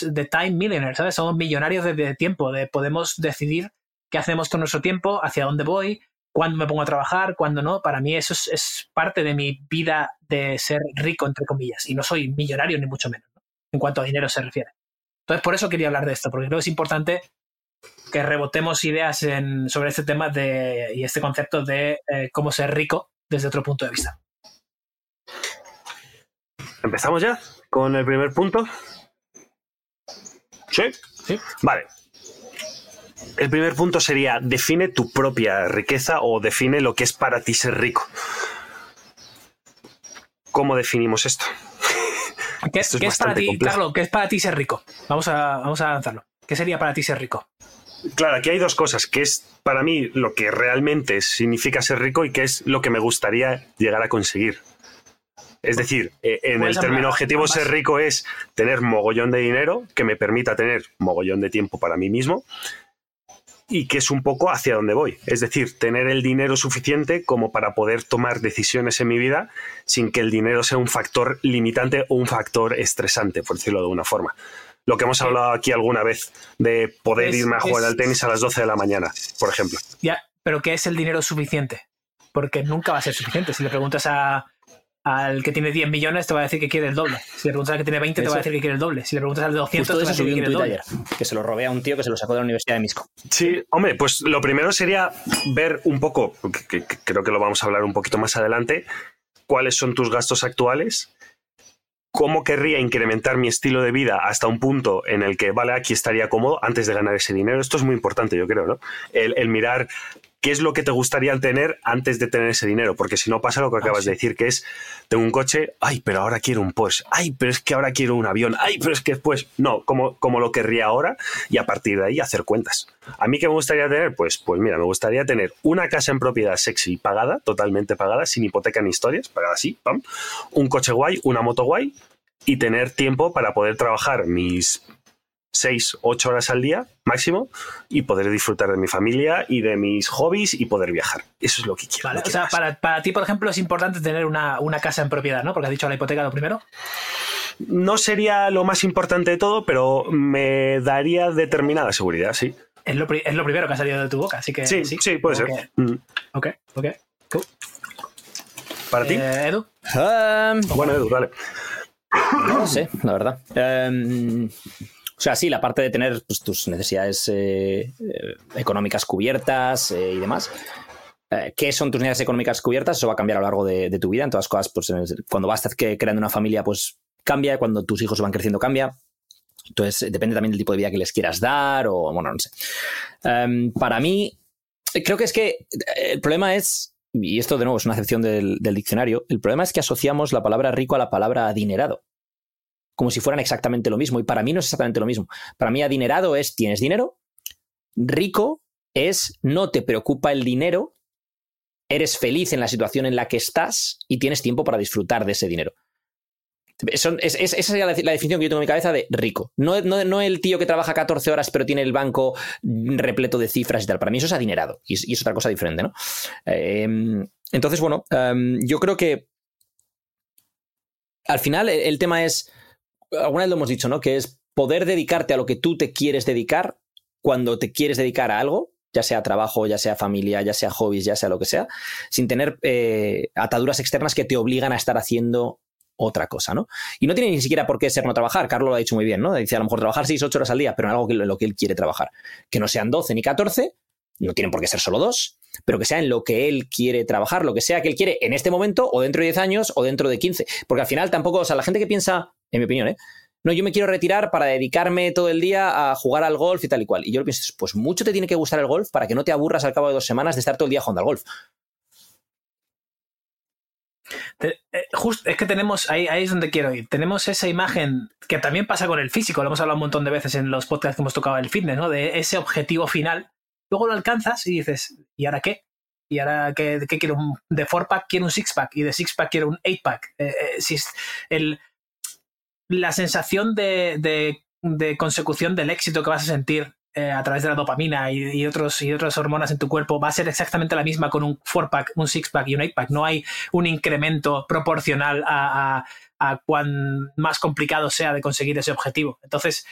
de time millionaire, ¿sabes? Somos millonarios de tiempo, de podemos decidir qué hacemos con nuestro tiempo, hacia dónde voy, cuándo me pongo a trabajar, cuándo no. Para mí eso es, es parte de mi vida de ser rico, entre comillas. Y no soy millonario ni mucho menos, ¿no? en cuanto a dinero se refiere. Entonces, por eso quería hablar de esto, porque creo que es importante que rebotemos ideas en- sobre este tema de, y este concepto de eh, cómo ser rico desde otro punto de vista. ¿Empezamos ya con el primer punto? ¿Sí? Sí. Vale. El primer punto sería, define tu propia riqueza o define lo que es para ti ser rico. ¿Cómo definimos esto? ¿Qué, Esto es qué es para ti, complejo. Carlos? ¿Qué es para ti ser rico? Vamos a, vamos a lanzarlo. ¿Qué sería para ti ser rico? Claro, aquí hay dos cosas, que es para mí lo que realmente significa ser rico y que es lo que me gustaría llegar a conseguir. Es decir, eh, en Puedes el término objetivo ser rico es tener mogollón de dinero que me permita tener mogollón de tiempo para mí mismo y que es un poco hacia donde voy. Es decir, tener el dinero suficiente como para poder tomar decisiones en mi vida sin que el dinero sea un factor limitante o un factor estresante, por decirlo de una forma. Lo que hemos hablado aquí alguna vez de poder Es- irme a jugar es- al tenis a las 12 de la mañana, por ejemplo. Ya, pero ¿qué es el dinero suficiente? Porque nunca va a ser suficiente. Si le preguntas a, al que tiene 10 millones, te va a decir que quiere el doble. Si le preguntas al que tiene 20, te va a decir que quiere el doble. Si le preguntas al de 200, Justo te va a decir que quiere el doble. ayer, que se lo robé a un tío que se lo sacó de la Universidad de Misco. Sí, hombre, pues lo primero sería ver un poco, que, que- que creo que lo vamos a hablar un poquito más adelante, cuáles son tus gastos actuales, cómo querría incrementar mi estilo de vida hasta un punto en el que, vale, aquí estaría cómodo antes de ganar ese dinero. Esto es muy importante, yo creo, ¿no? El, el mirar qué es lo que te gustaría tener antes de tener ese dinero, porque si no pasa lo que acabas sí. de decir, que es, tengo un coche, ay, pero ahora quiero un Porsche, ay, pero es que ahora quiero un avión, ay, pero es que después, no, como, como lo querría ahora y a partir de ahí hacer cuentas. ¿A mí qué me gustaría tener? Pues, pues mira, me gustaría tener una casa en propiedad sexy pagada, totalmente pagada, sin hipoteca ni historias, pagada así, pam, un coche guay, una moto guay y tener tiempo para poder trabajar mis 6, 8 horas al día máximo y poder disfrutar de mi familia y de mis hobbies y poder viajar. Eso es lo que quiero. Vale, no o sea, para, para ti, por ejemplo, es importante tener una, una casa en propiedad, ¿no? Porque has dicho la hipoteca lo primero. No sería lo más importante de todo, pero me daría determinada seguridad, sí. Es lo, es lo primero que ha salido de tu boca, así que Sí, sí, puede Ok, ser. Mm. Ok, ok. Cool. ¿Para ti? Eh, Edu, Um, Bueno, Edu, dale. no lo sé, la verdad. Um, o sea, sí, la parte de tener pues, tus necesidades eh, eh, económicas cubiertas eh, y demás. ¿Qué son tus necesidades económicas cubiertas? Eso va a cambiar a lo largo de, tu vida. En todas cosas, pues cuando vas creando una familia, pues cambia. Cuando tus hijos van creciendo, cambia. Entonces, depende también del tipo de vida que les quieras dar o, bueno, no sé. Um, para mí, creo que es que el problema es, y esto de nuevo es una acepción del, del diccionario, el problema es que asociamos la palabra rico a la palabra adinerado como si fueran exactamente lo mismo. Y para mí no es exactamente lo mismo. Para mí adinerado es tienes dinero, rico es no te preocupa el dinero, eres feliz en la situación en la que estás y tienes tiempo para disfrutar de ese dinero. Son- es- es- esa la, definición que yo tengo en mi cabeza de rico. No, no, no el tío que trabaja 14 horas pero tiene el banco repleto de cifras y tal. Para mí eso es adinerado y es, otra cosa diferente, ¿no? Eh, entonces, bueno, em, yo creo que al final el tema es, alguna vez lo hemos dicho, ¿no? Que es poder dedicarte a lo que tú te quieres dedicar cuando te quieres dedicar a algo, ya sea trabajo, ya sea familia, ya sea hobbies, ya sea lo que sea, sin tener eh, ataduras externas que te obligan a estar haciendo otra cosa, ¿no? Y no tiene ni siquiera por qué ser no trabajar, Carlos lo ha dicho muy bien, ¿no? Dice a lo mejor trabajar 6, 8 horas al día, pero en algo que, lo que él quiere trabajar. Que no sean 12 ni 14, no tienen por qué ser solo dos, pero que sea en lo que él quiere trabajar, lo que sea que él quiere en este momento, o dentro de 10 años, o dentro de 15. Porque al final tampoco, o sea, la gente que piensa, en mi opinión, ¿eh? No, yo me quiero retirar para dedicarme todo el día a jugar al golf y tal y cual. Y yo lo pienso, pues mucho te tiene que gustar el golf para que no te aburras al cabo de dos semanas de estar todo el día jugando al golf. Te- eh, just- es que tenemos, ahí, ahí es donde quiero ir. Tenemos esa imagen que también pasa con el físico, lo hemos hablado un montón de veces en los podcasts que hemos tocado el fitness, ¿no? De ese objetivo final. Luego lo alcanzas y dices, ¿y ahora qué? ¿Y ahora qué, quiero? Un- De 4-pack quiero un 6-pack y de 6-pack quiero un 8-pack. Eh, eh, el, la sensación de, de- de consecución del éxito que vas a sentir eh, a través de la dopamina y, y otros, y otras hormonas en tu cuerpo va a ser exactamente la misma con un 4-pack, un 6-pack y un 8-pack. No hay un incremento proporcional a, a, a cuán más complicado sea de conseguir ese objetivo. Entonces,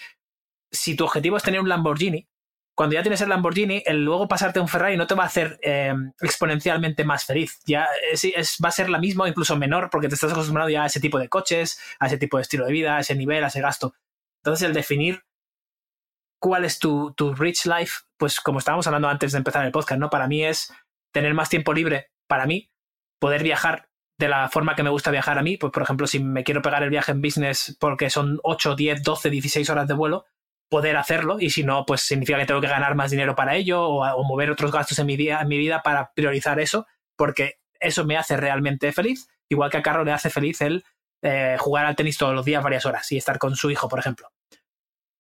si tu objetivo es tener un Lamborghini, cuando ya tienes el Lamborghini, el luego pasarte un Ferrari no te va a hacer eh, exponencialmente más feliz. Ya es, es- va a ser la misma o incluso menor porque te estás acostumbrado ya a ese tipo de coches, a ese tipo de estilo de vida, a ese nivel, a ese gasto. Entonces, el definir cuál es tu, tu rich life, pues como estábamos hablando antes de empezar el podcast, ¿no? Para mí es tener más tiempo libre para mí, poder viajar de la forma que me gusta viajar a mí, pues por ejemplo, si me quiero pegar el viaje en business porque son 8, 10, 12, 16 horas de vuelo, poder hacerlo y si no, pues significa que tengo que ganar más dinero para ello o, mover otros gastos en mi, día, en mi vida para priorizar eso, porque eso me hace realmente feliz, igual que a Carlos le hace feliz el eh, jugar al tenis todos los días varias horas y estar con su hijo, por ejemplo.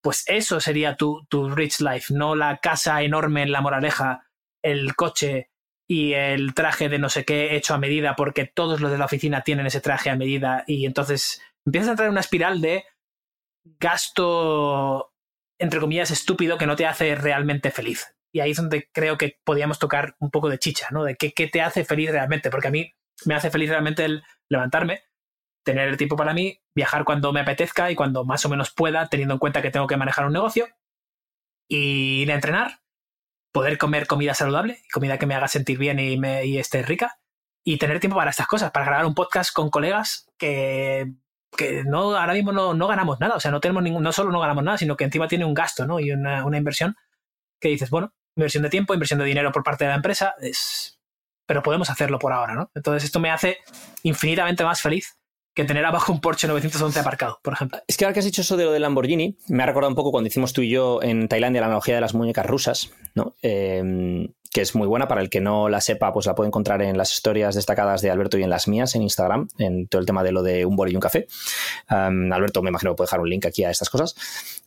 Pues eso sería tu, tu rich life, no la casa enorme en la moraleja, el coche y el traje de no sé qué hecho a medida porque todos los de la oficina tienen ese traje a medida y entonces empiezas a entrar en una espiral de gasto entre comillas estúpido que no te hace realmente feliz. Y ahí es donde creo que podíamos tocar un poco de chicha, ¿no? De qué, qué te hace feliz realmente, porque a mí me hace feliz realmente el levantarme, tener el tiempo para mí, viajar cuando me apetezca y cuando más o menos pueda, teniendo en cuenta que tengo que manejar un negocio, y ir a entrenar, poder comer comida saludable, comida que me haga sentir bien y, me, y esté rica, y tener tiempo para estas cosas, para grabar un podcast con colegas que, que no, ahora mismo no, no ganamos nada, o sea, no tenemos ningún, no solo no ganamos nada, sino que encima tiene un gasto, ¿no? Y una, una inversión que dices, bueno, inversión de tiempo, inversión de dinero por parte de la empresa, es... pero podemos hacerlo por ahora, ¿no? Entonces esto me hace infinitamente más feliz que tener abajo un Porsche 911 aparcado, por ejemplo. Es que ahora que has dicho eso de lo del Lamborghini, me ha recordado un poco cuando hicimos tú y yo en Tailandia la analogía de las muñecas rusas, ¿no? Eh, que es muy buena para el que no la sepa, pues la puede encontrar en las historias destacadas de Alberto y en las mías en Instagram, en todo el tema de lo de un boli y un café. Um, Alberto, me imagino puede dejar un link aquí a estas cosas.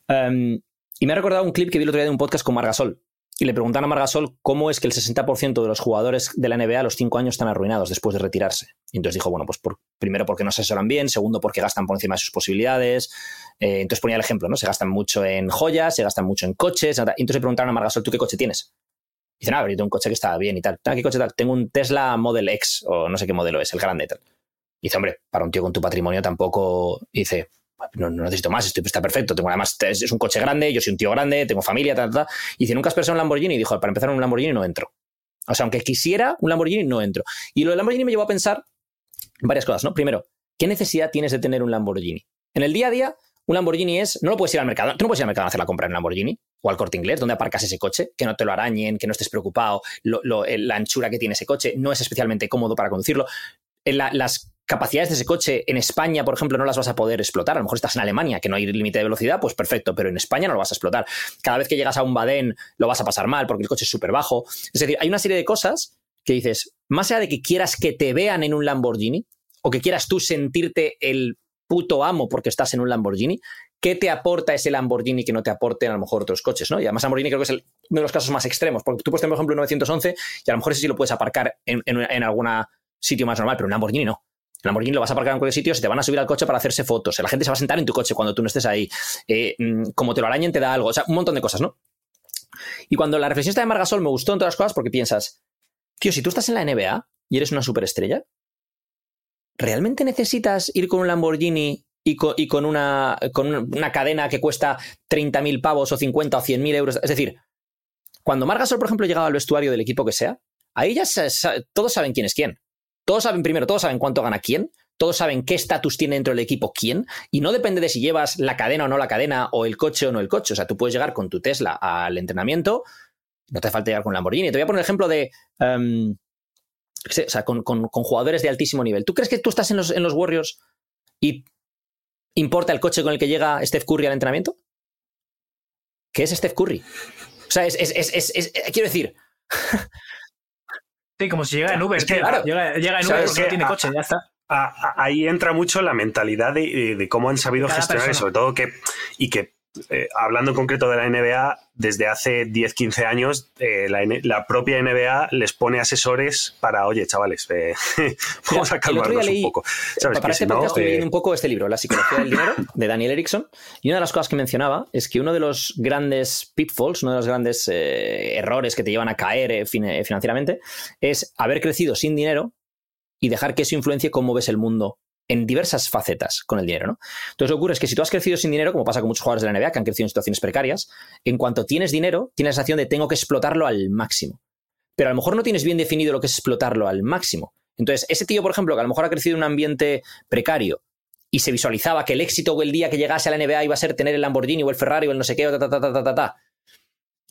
Um, y me ha recordado un clip que vi el otro día de un podcast con Margasol. Y le preguntan a Margasol cómo es que el 60% de los jugadores de la NBA a los 5 años están arruinados después de retirarse. Y entonces dijo, bueno, pues primero porque no se asesoran bien, segundo porque gastan por encima de sus posibilidades. Eh, entonces ponía el ejemplo, ¿no? Se gastan mucho en joyas, se gastan mucho en coches. Y entonces le preguntaron a Margasol, ¿tú qué coche tienes? Y dicen, ah, yo tengo un coche que está bien y tal. "Ah, ¿Qué coche tal? Tengo un Tesla Model X o no sé qué modelo es, el grande y tal. Y dice, hombre, para un tío con tu patrimonio tampoco... Y dice, no, no necesito más, estoy, está perfecto. Tengo además, es, un coche grande, yo soy un tío grande, tengo familia. Y dice, ¿nunca has pensado en un Lamborghini? Y dijo, para empezar un Lamborghini no entro. O sea, aunque quisiera un Lamborghini, no entro. Y lo del Lamborghini me llevó a pensar varias cosas, ¿no? Primero, ¿qué necesidad tienes de tener un Lamborghini? En el día a día, un Lamborghini es, no lo puedes ir al mercado, tú no puedes ir al mercado a hacer la compra en un Lamborghini o al corte inglés, donde aparcas ese coche, que no te lo arañen, que no estés preocupado, lo, lo, la anchura que tiene ese coche no es especialmente cómodo para conducirlo. La, las capacidades de ese coche en España, por ejemplo, no las vas a poder explotar. A lo mejor estás en Alemania, que no hay límite de velocidad, pues perfecto, pero en España no lo vas a explotar. Cada vez que llegas a un Badén lo vas a pasar mal porque el coche es súper bajo. Es decir, hay una serie de cosas que dices, más allá de que quieras que te vean en un Lamborghini o que quieras tú sentirte el puto amo porque estás en un Lamborghini, ¿qué te aporta ese Lamborghini que no te aporten a lo mejor otros coches? ¿no? Y además Lamborghini creo que es uno de los casos más extremos, porque tú puedes tener, por ejemplo, un 911 y a lo mejor ese sí lo puedes aparcar en, en, en algún sitio más normal, pero un Lamborghini no. El Lamborghini lo vas a aparcar en cualquier sitio, se te van a subir al coche para hacerse fotos, la gente se va a sentar en tu coche cuando tú no estés ahí, eh, como te lo arañen te da algo, o sea, un montón de cosas, ¿no? Y cuando la reflexión está de Margasol me gustó en todas las cosas porque piensas, tío, si tú estás en la NBA y eres una superestrella, ¿realmente necesitas ir con un Lamborghini y con, una, cadena que cuesta 30.000 pavos o 50 o 100.000 euros? Es decir, cuando Margasol, por ejemplo, llegaba al vestuario del equipo que sea, ahí ya todos saben quién es quién. Todos saben, primero, todos saben cuánto gana quién, todos saben qué estatus tiene dentro del equipo quién, y no depende de si llevas la cadena o no la cadena, o el coche o no el coche. O sea, tú puedes llegar con tu Tesla al entrenamiento, no te falta llegar con Lamborghini. Te voy a poner el ejemplo de. em, o sea, con, con- con jugadores de altísimo nivel. ¿Tú crees que tú estás en los, en los Warriors y importa el coche con el que llega Steph Curry al entrenamiento? ¿Qué es Steph Curry? O sea, es, es- es- es- quiero decir, Sí, como si llega en Uber. Es que, claro. llega, llega en Uber porque no tiene coche, ya está. a- a- ahí entra mucho la mentalidad de, de cómo han sabido Cada gestionar persona. y sobre todo que y que eh, hablando en concreto de la NBA desde hace 10 15 años eh, la, propia NBA les pone asesores para oye chavales eh, vamos a calmarnos leí- un poco sabes para que este si no estoy leyendo un poco este libro, La psicología del dinero, de Daniel Erickson, y una de las cosas que mencionaba es que uno de los grandes pitfalls, uno de los grandes errores que te llevan a caer fin- financieramente, es haber crecido sin dinero y dejar que eso influencie cómo ves el mundo en diversas facetas con el dinero, ¿no? Entonces lo que ocurre es que si tú has crecido sin dinero, como pasa con muchos jugadores de la NBA que han crecido en situaciones precarias, en cuanto tienes dinero, tienes la sensación de tengo que explotarlo al máximo. Pero a lo mejor no tienes bien definido lo que es explotarlo al máximo. Entonces, ese tío, por ejemplo, que a lo mejor ha crecido en un ambiente precario y se visualizaba que el éxito o el día que llegase a la NBA iba a ser tener el Lamborghini o el Ferrari o el no sé qué, o ta, ta, ta, ta, ta, ta,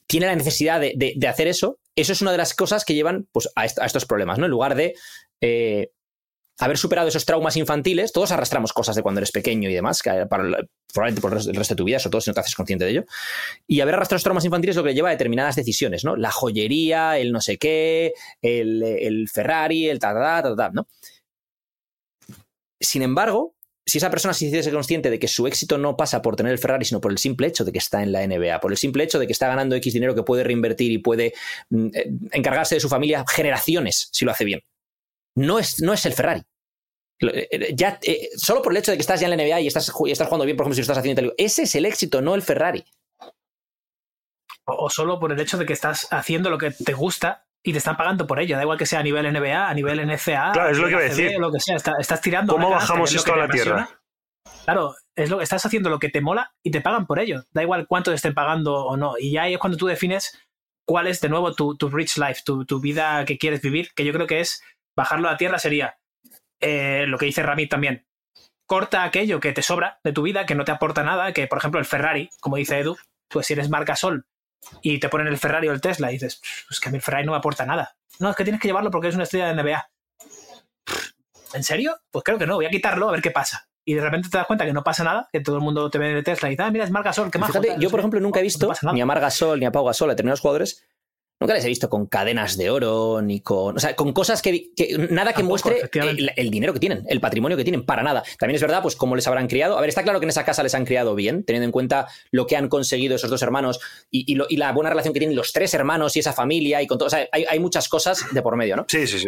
tiene la necesidad de, de- hacer eso, eso es una de las cosas que llevan pues, a estos problemas, ¿no? En lugar de eh, haber superado esos traumas infantiles, todos arrastramos cosas de cuando eres pequeño y demás, la- probablemente por el resto- de tu vida, sobre todo si no te haces consciente de ello. Y haber arrastrado esos traumas infantiles es lo que lleva a determinadas decisiones, ¿no? La joyería, el no sé qué, el, el Ferrari, el ta, ta, ta, ta, ¿no? Sin embargo, si esa persona se hiciese consciente de que su éxito no pasa por tener el Ferrari, sino por el simple hecho de que está en la NBA, por el simple hecho de que está ganando X dinero que puede reinvertir y puede mm, eh, encargarse de su familia generaciones si lo hace bien. No es, no es el Ferrari. Eh, eh, Ya, eh, solo por el hecho de que estás ya en la NBA y estás, y estás jugando bien, por ejemplo, si lo estás haciendo en tele- ese es el éxito, no el Ferrari. O, o solo por el hecho de que estás haciendo lo que te gusta y te están pagando por ello. Da igual que sea a nivel NBA, a nivel NCA. Claro, es lo a que iba a nivel decir. ACB, Lo que sea, está- estás tirando. ¿Cómo bajamos esto a la tierra? apasiona. Claro, es lo que estás haciendo lo que te mola y te pagan por ello. Da igual cuánto te estén pagando o no. Y ya ahí es cuando tú defines cuál es de nuevo tu, tu rich life, tu, tu vida que quieres vivir, que yo creo que es bajarlo a la tierra sería eh, lo que dice Ramit también. Corta aquello que te sobra de tu vida, que no te aporta nada, que por ejemplo el Ferrari, como dice Edu, pues si eres marca Sol y te ponen el Ferrari o el Tesla y dices, es que a mí el Ferrari no me aporta nada. No, es que tienes que llevarlo porque es una estrella de NBA. ¿En serio? Pues creo que no, voy a quitarlo a ver qué pasa. Y de repente te das cuenta que no pasa nada, que todo el mundo te ve de Tesla y dice, ah, mira, es marca Sol, qué más. Fíjate, yo por ejemplo nunca he visto ni a Mar Gasol ni a Pau Gasol, a determinados jugadores, nunca les he visto con cadenas de oro ni con, o sea, con cosas que, que- nada que Tampoco, muestre el, el dinero que tienen, el patrimonio que tienen, para nada. También es verdad, pues cómo les habrán criado. A ver, está claro que en esa casa les han criado bien, teniendo en cuenta lo que han conseguido esos dos hermanos y, y lo- y la buena relación que tienen los tres hermanos y esa familia y con todo. O sea, hay, hay muchas cosas de por medio, ¿no? sí sí sí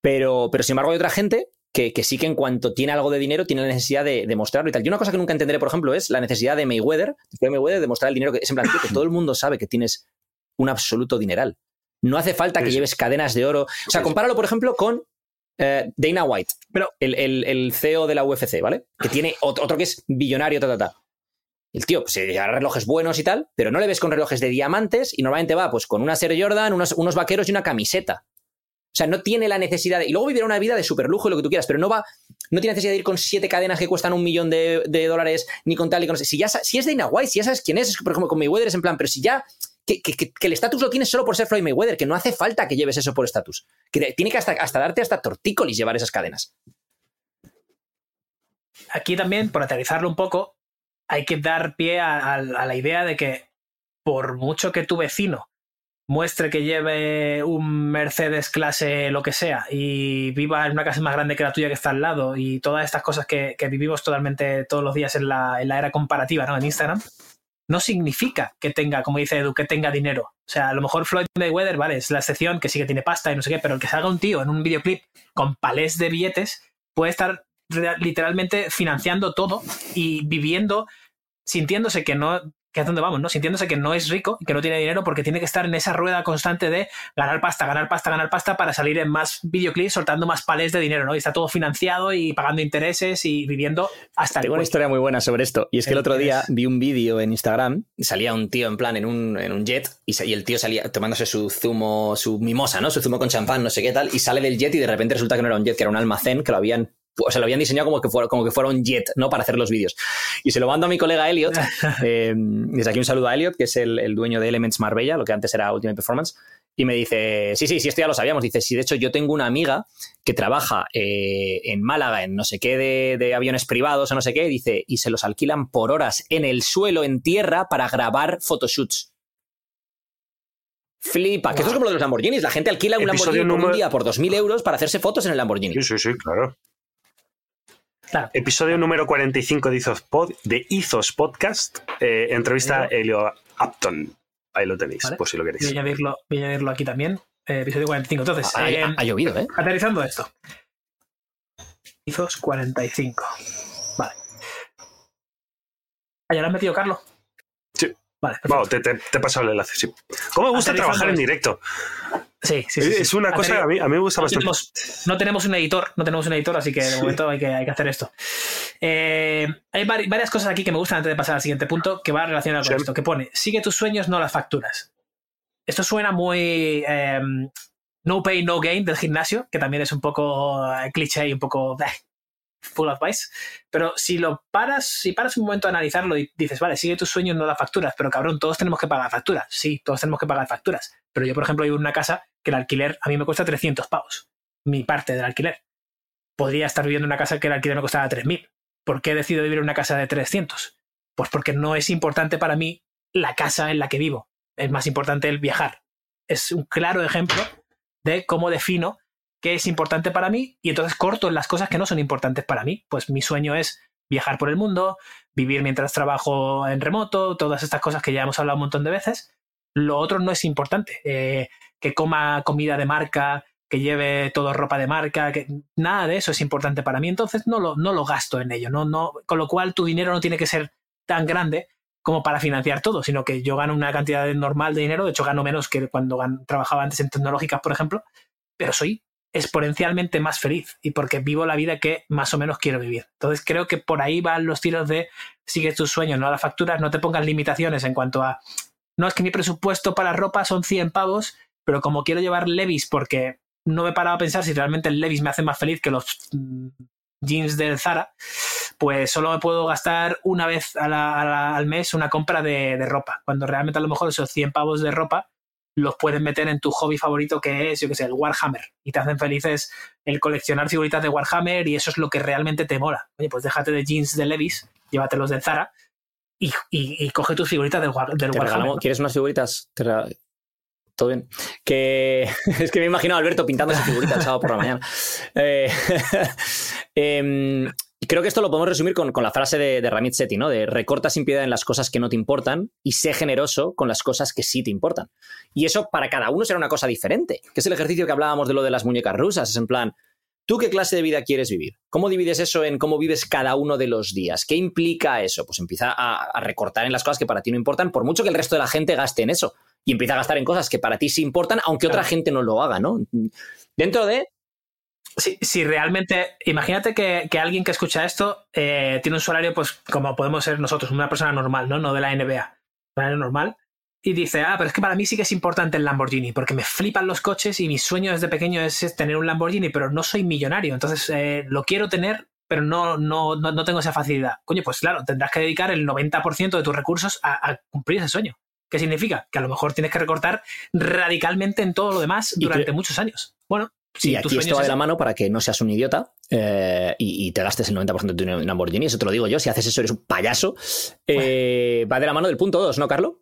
pero, pero sin embargo hay otra gente que, que sí que en cuanto tiene algo de dinero tiene la necesidad de, de mostrarlo y tal. Y una cosa que nunca entenderé, por ejemplo, es la necesidad de Mayweather, de Mayweather de mostrar el dinero que es en plan, tío, que todo el mundo sabe que tienes un absoluto dineral. No hace falta que Sí, lleves cadenas de oro. O sea, Sí, compáralo, por ejemplo, con eh, Dana White, Pero- el, el- el CEO de la UFC, ¿vale? Que tiene otro, otro que es billonario, ta, ta, ta. El tío pues, se lleva relojes buenos y tal, pero no le ves con relojes de diamantes y normalmente va pues con una Air Jordan, unos, unos vaqueros y una camiseta. O sea, no tiene la necesidad de. Y luego vivirá una vida de superlujo y lo que tú quieras, pero no va. No tiene necesidad de ir con siete cadenas que cuestan un millón de, de dólares, ni con tal y con. Si, ya, si es Dana White, si ya sabes quién es, por ejemplo, con Mayweather es en plan, pero si ya. Que, el estatus lo tienes solo por ser Floyd Mayweather, que no hace falta que lleves eso por estatus. Que tiene que hasta, darte hasta tortícolis llevar esas cadenas. aquí también, por aterrizarlo un poco, hay que dar pie a, la idea de que por mucho que tu vecino muestre que lleve un Mercedes clase lo que sea y viva en una casa más grande que la tuya que está al lado y todas estas cosas que, que vivimos totalmente todos los días en la, en la era comparativa, ¿no? En Instagram, no significa que tenga, como dice Edu, que tenga dinero. O sea, a lo mejor Floyd Mayweather, vale, es la excepción que sí que tiene pasta y no sé qué, pero el que salga un tío en un videoclip con palés de billetes puede estar literalmente financiando todo y viviendo, sintiéndose que no que es donde vamos, ¿no? Sintiéndose que no es rico y que no tiene dinero porque tiene que estar en esa rueda constante de ganar pasta, ganar pasta, ganar pasta para salir en más videoclips soltando más palés de dinero, ¿no? Y está todo financiado y pagando intereses y viviendo hasta el Tengo una historia muy buena sobre esto. Y es que el El otro día vi un vídeo en Instagram salía un tío en plan en un, en un jet y, y el tío salía tomándose su zumo, su mimosa, ¿no? Su zumo con champán, no sé qué tal, y sale del jet y de repente resulta que no era un jet, que era un almacén que lo habían. O sea, lo habían diseñado como que, fuera, como que fuera un jet, ¿no? Para hacer los vídeos. Y se lo mando a mi colega Elliot. eh, desde aquí un saludo a Elliot, que es el, el dueño de Elements Marbella, lo que antes era Ultimate Performance. Y me dice, sí, sí, sí, esto ya lo sabíamos. Dice, sí, de hecho yo tengo una amiga que trabaja eh, en Málaga en no sé qué de, de aviones privados o no sé qué, dice, y se los alquilan por horas en el suelo, en tierra, para grabar photoshoots. Flipa, que esto es como lo de los Lamborghinis. La gente alquila un Episodio Lamborghini por un día por 2.000 euros para hacerse fotos en el Lamborghini. Sí, sí, sí, claro. Claro. Episodio número 45 de Ethos, Pod- de Ethos Podcast. eh, entrevista a Elio Upton. Ahí lo tenéis, Vale. por si lo Voy a queréis. añadirlo, voy a añadirlo aquí también. eh, episodio 45. Entonces, Ha, eh, ha- ha llovido, ¿eh? aterrizando esto. Izos 45. Vale. Ah, ¿ya lo has metido, Carlos? Sí. Vale. Vamos, te, te- te he pasado el enlace, sí. ¿Cómo me gusta trabajar en esto. directo? Sí, sí, sí. sí. es una cosa, a mí, a mí me gusta no bastante. tenemos, no tenemos un editor, no tenemos un editor, así que de momento hay que, hay que hacer esto. Eh, hay vari- varias cosas aquí que me gustan antes de pasar al siguiente punto que va relacionado con Sí. esto, que pone, sigue tus sueños, no las facturas. Esto suena muy eh, no pay, no gain del gimnasio, que también es un poco eh, cliché y un poco bleh, full advice. Pero si lo paras, si paras un momento a analizarlo y dices, vale, sigue tus sueños, no las facturas, pero cabrón, todos tenemos que pagar facturas. Sí, todos tenemos que pagar facturas. Pero yo, por ejemplo, vivo en una casa que el alquiler a mí me cuesta 300 pavos. Mi parte del alquiler. Podría estar viviendo en una casa que el alquiler me costaba 3.000. ¿Por qué he decidido vivir en una casa de 300? Pues porque no es importante para mí la casa en la que vivo. Es más importante el viajar. Es un claro ejemplo de cómo defino qué es importante para mí y entonces corto las cosas que no son importantes para mí. Pues mi sueño es viajar por el mundo, vivir mientras trabajo en remoto, todas estas cosas que ya hemos hablado un montón de veces. Lo otro no es importante. Eh, que coma comida de marca, que lleve todo ropa de marca, que nada de eso es importante para mí. Entonces no lo, no lo gasto en ello. No, no, con lo cual tu dinero no tiene que ser tan grande como para financiar todo, sino que yo gano una cantidad normal de dinero, de hecho gano menos que cuando trabajaba antes en tecnológicas, por ejemplo, pero soy exponencialmente más feliz y porque vivo la vida que más o menos quiero vivir. Entonces creo que por ahí van los tiros de sigue tus sueños, no las facturas, no te pongas limitaciones en cuanto a no es que mi presupuesto para ropa son 100 pavos, pero como quiero llevar Levis porque no me he parado a pensar si realmente el Levis me hace más feliz que los mm, jeans del Zara, pues solo me puedo gastar una vez a la- a la- al mes una compra de, de ropa, cuando realmente a lo mejor esos 100 pavos de ropa los puedes meter en tu hobby favorito que es, yo que sé, el Warhammer, y te hacen felices el coleccionar figuritas de Warhammer y eso es lo que realmente te mola. Oye, pues déjate de jeans de Levis, llévatelos del Zara y, y- y coge tus figuritas del, Warhammer. regalamos- ¿no? ¿Quieres unas figuritas? Te Todo bien. Que es que me imagino a Alberto pintando esa figurita el sábado por la mañana. Eh, em, creo que esto lo podemos resumir con, con la frase de, de Ramit Sethi, ¿no? De recorta sin piedad en las cosas que no te importan y sé generoso con las cosas que sí te importan. Y eso para cada uno será una cosa diferente, que es el ejercicio que hablábamos de lo de las muñecas rusas. Es en plan, ¿tú qué clase de vida quieres vivir? ¿Cómo divides eso en cómo vives cada uno de los días? ¿Qué implica eso? Pues empieza a, a recortar en las cosas que para ti no importan, por mucho que el resto de la gente gaste en eso. Y empieza a gastar en cosas que para ti sí importan, aunque otra gente no lo haga, ¿no? Dentro de Si, si realmente, imagínate que, que alguien que escucha esto eh, tiene un salario, pues como podemos ser nosotros, una persona normal, ¿no? No de la NBA, un salario normal, y dice, ah, pero es que para mí sí que es importante el Lamborghini, porque me flipan los coches y mi sueño desde pequeño es, tener un Lamborghini, pero no soy millonario, entonces eh, lo quiero tener, pero no, no, no, no tengo esa facilidad. Coño, pues claro, tendrás que dedicar el 90% de tus recursos a, a cumplir ese sueño. ¿Qué significa? Que a lo mejor tienes que recortar radicalmente en todo lo demás Y durante que- muchos años. Bueno, Sí, tu aquí esto es va de la mano para que no seas un idiota eh, y, y te gastes el 90% de tu Lamborghini. Eso te lo digo yo. Si haces eso, eres un payaso. Eh, va de la mano del punto 2, ¿no, Carlo?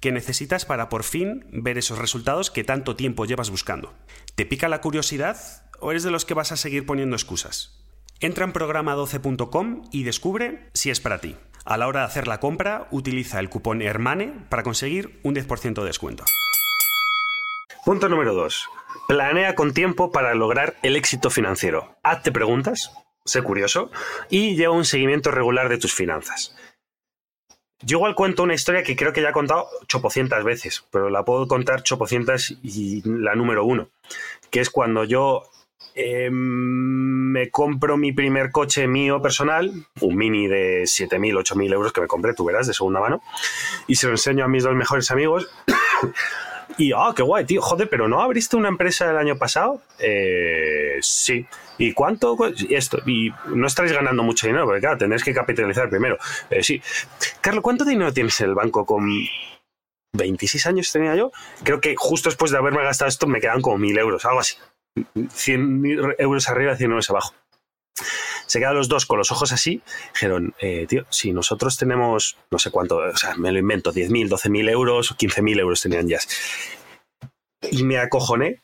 que necesitas para por fin ver esos resultados que tanto tiempo llevas buscando. ¿Te pica la curiosidad o eres de los que vas a seguir poniendo excusas? Entra en programa12.com y descubre si es para ti. A la hora de hacer la compra, utiliza el cupón HERMANE para conseguir un 10% de descuento. Punto número 2. Planea con tiempo para lograr el éxito financiero. Hazte preguntas, sé curioso y lleva un seguimiento regular de tus finanzas. Yo igual cuento una historia que creo que ya he contado chopocientas veces, pero la puedo contar chopocientas y la número uno, que es cuando yo eh, me compro mi primer coche mío personal, un mini de 7.000, 8.000 euros que me compré, tú verás, de segunda mano, y se lo enseño a mis dos mejores amigos. Y, ah, qué guay, tío, joder, pero ¿no abriste una empresa el año pasado? Eh, sí. ¿Y cuánto? Y esto. Y no estáis ganando mucho dinero, porque claro, tendréis que capitalizar primero. Eh, sí. Carlos, ¿cuánto dinero tienes en el banco con 26 años tenía yo? Creo que justo después de haberme gastado esto me quedan como 1.000 euros, algo así. 100 euros arriba, 100 euros abajo. Se quedan los dos con los ojos así. Dijeron, eh, tío, si nosotros tenemos, no sé cuánto, o sea, me lo invento, 10.000, 12.000 euros, 15.000 euros tenían ya. Y me acojoné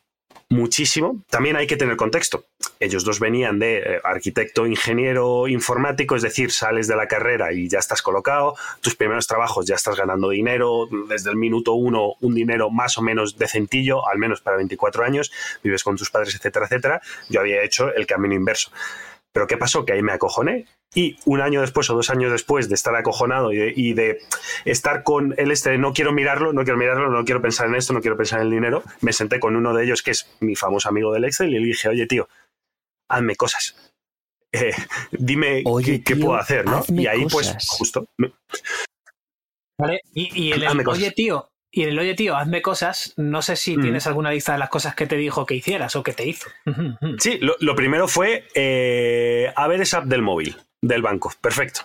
muchísimo. También hay que tener contexto. Ellos dos venían de eh, arquitecto, ingeniero, informático, es decir, sales de la carrera y ya estás colocado, tus primeros trabajos ya estás ganando dinero, desde el minuto uno un dinero más o menos decentillo, al menos para 24 años, vives con tus padres, etcétera, etcétera. Yo había hecho el camino inverso. Pero ¿qué pasó? Que ahí me acojoné y un año después o dos años después de estar acojonado y de, y de, estar con el este de no quiero mirarlo, no quiero mirarlo, no quiero pensar en esto, no quiero pensar en el dinero, me senté con uno de ellos que es mi famoso amigo del Excel y le dije, oye tío, hazme cosas. Eh, dime Oye, qué, puedo hacer, ¿no? Y ahí cosas. pues justo... me- ¿Vale? Y, el oye tío, y en el oye tío, hazme cosas, no sé si Mm. tienes alguna lista de las cosas que te dijo que hicieras o que te hizo. Sí, lo, lo primero fue eh, a ver esa app del móvil, del banco. Perfecto.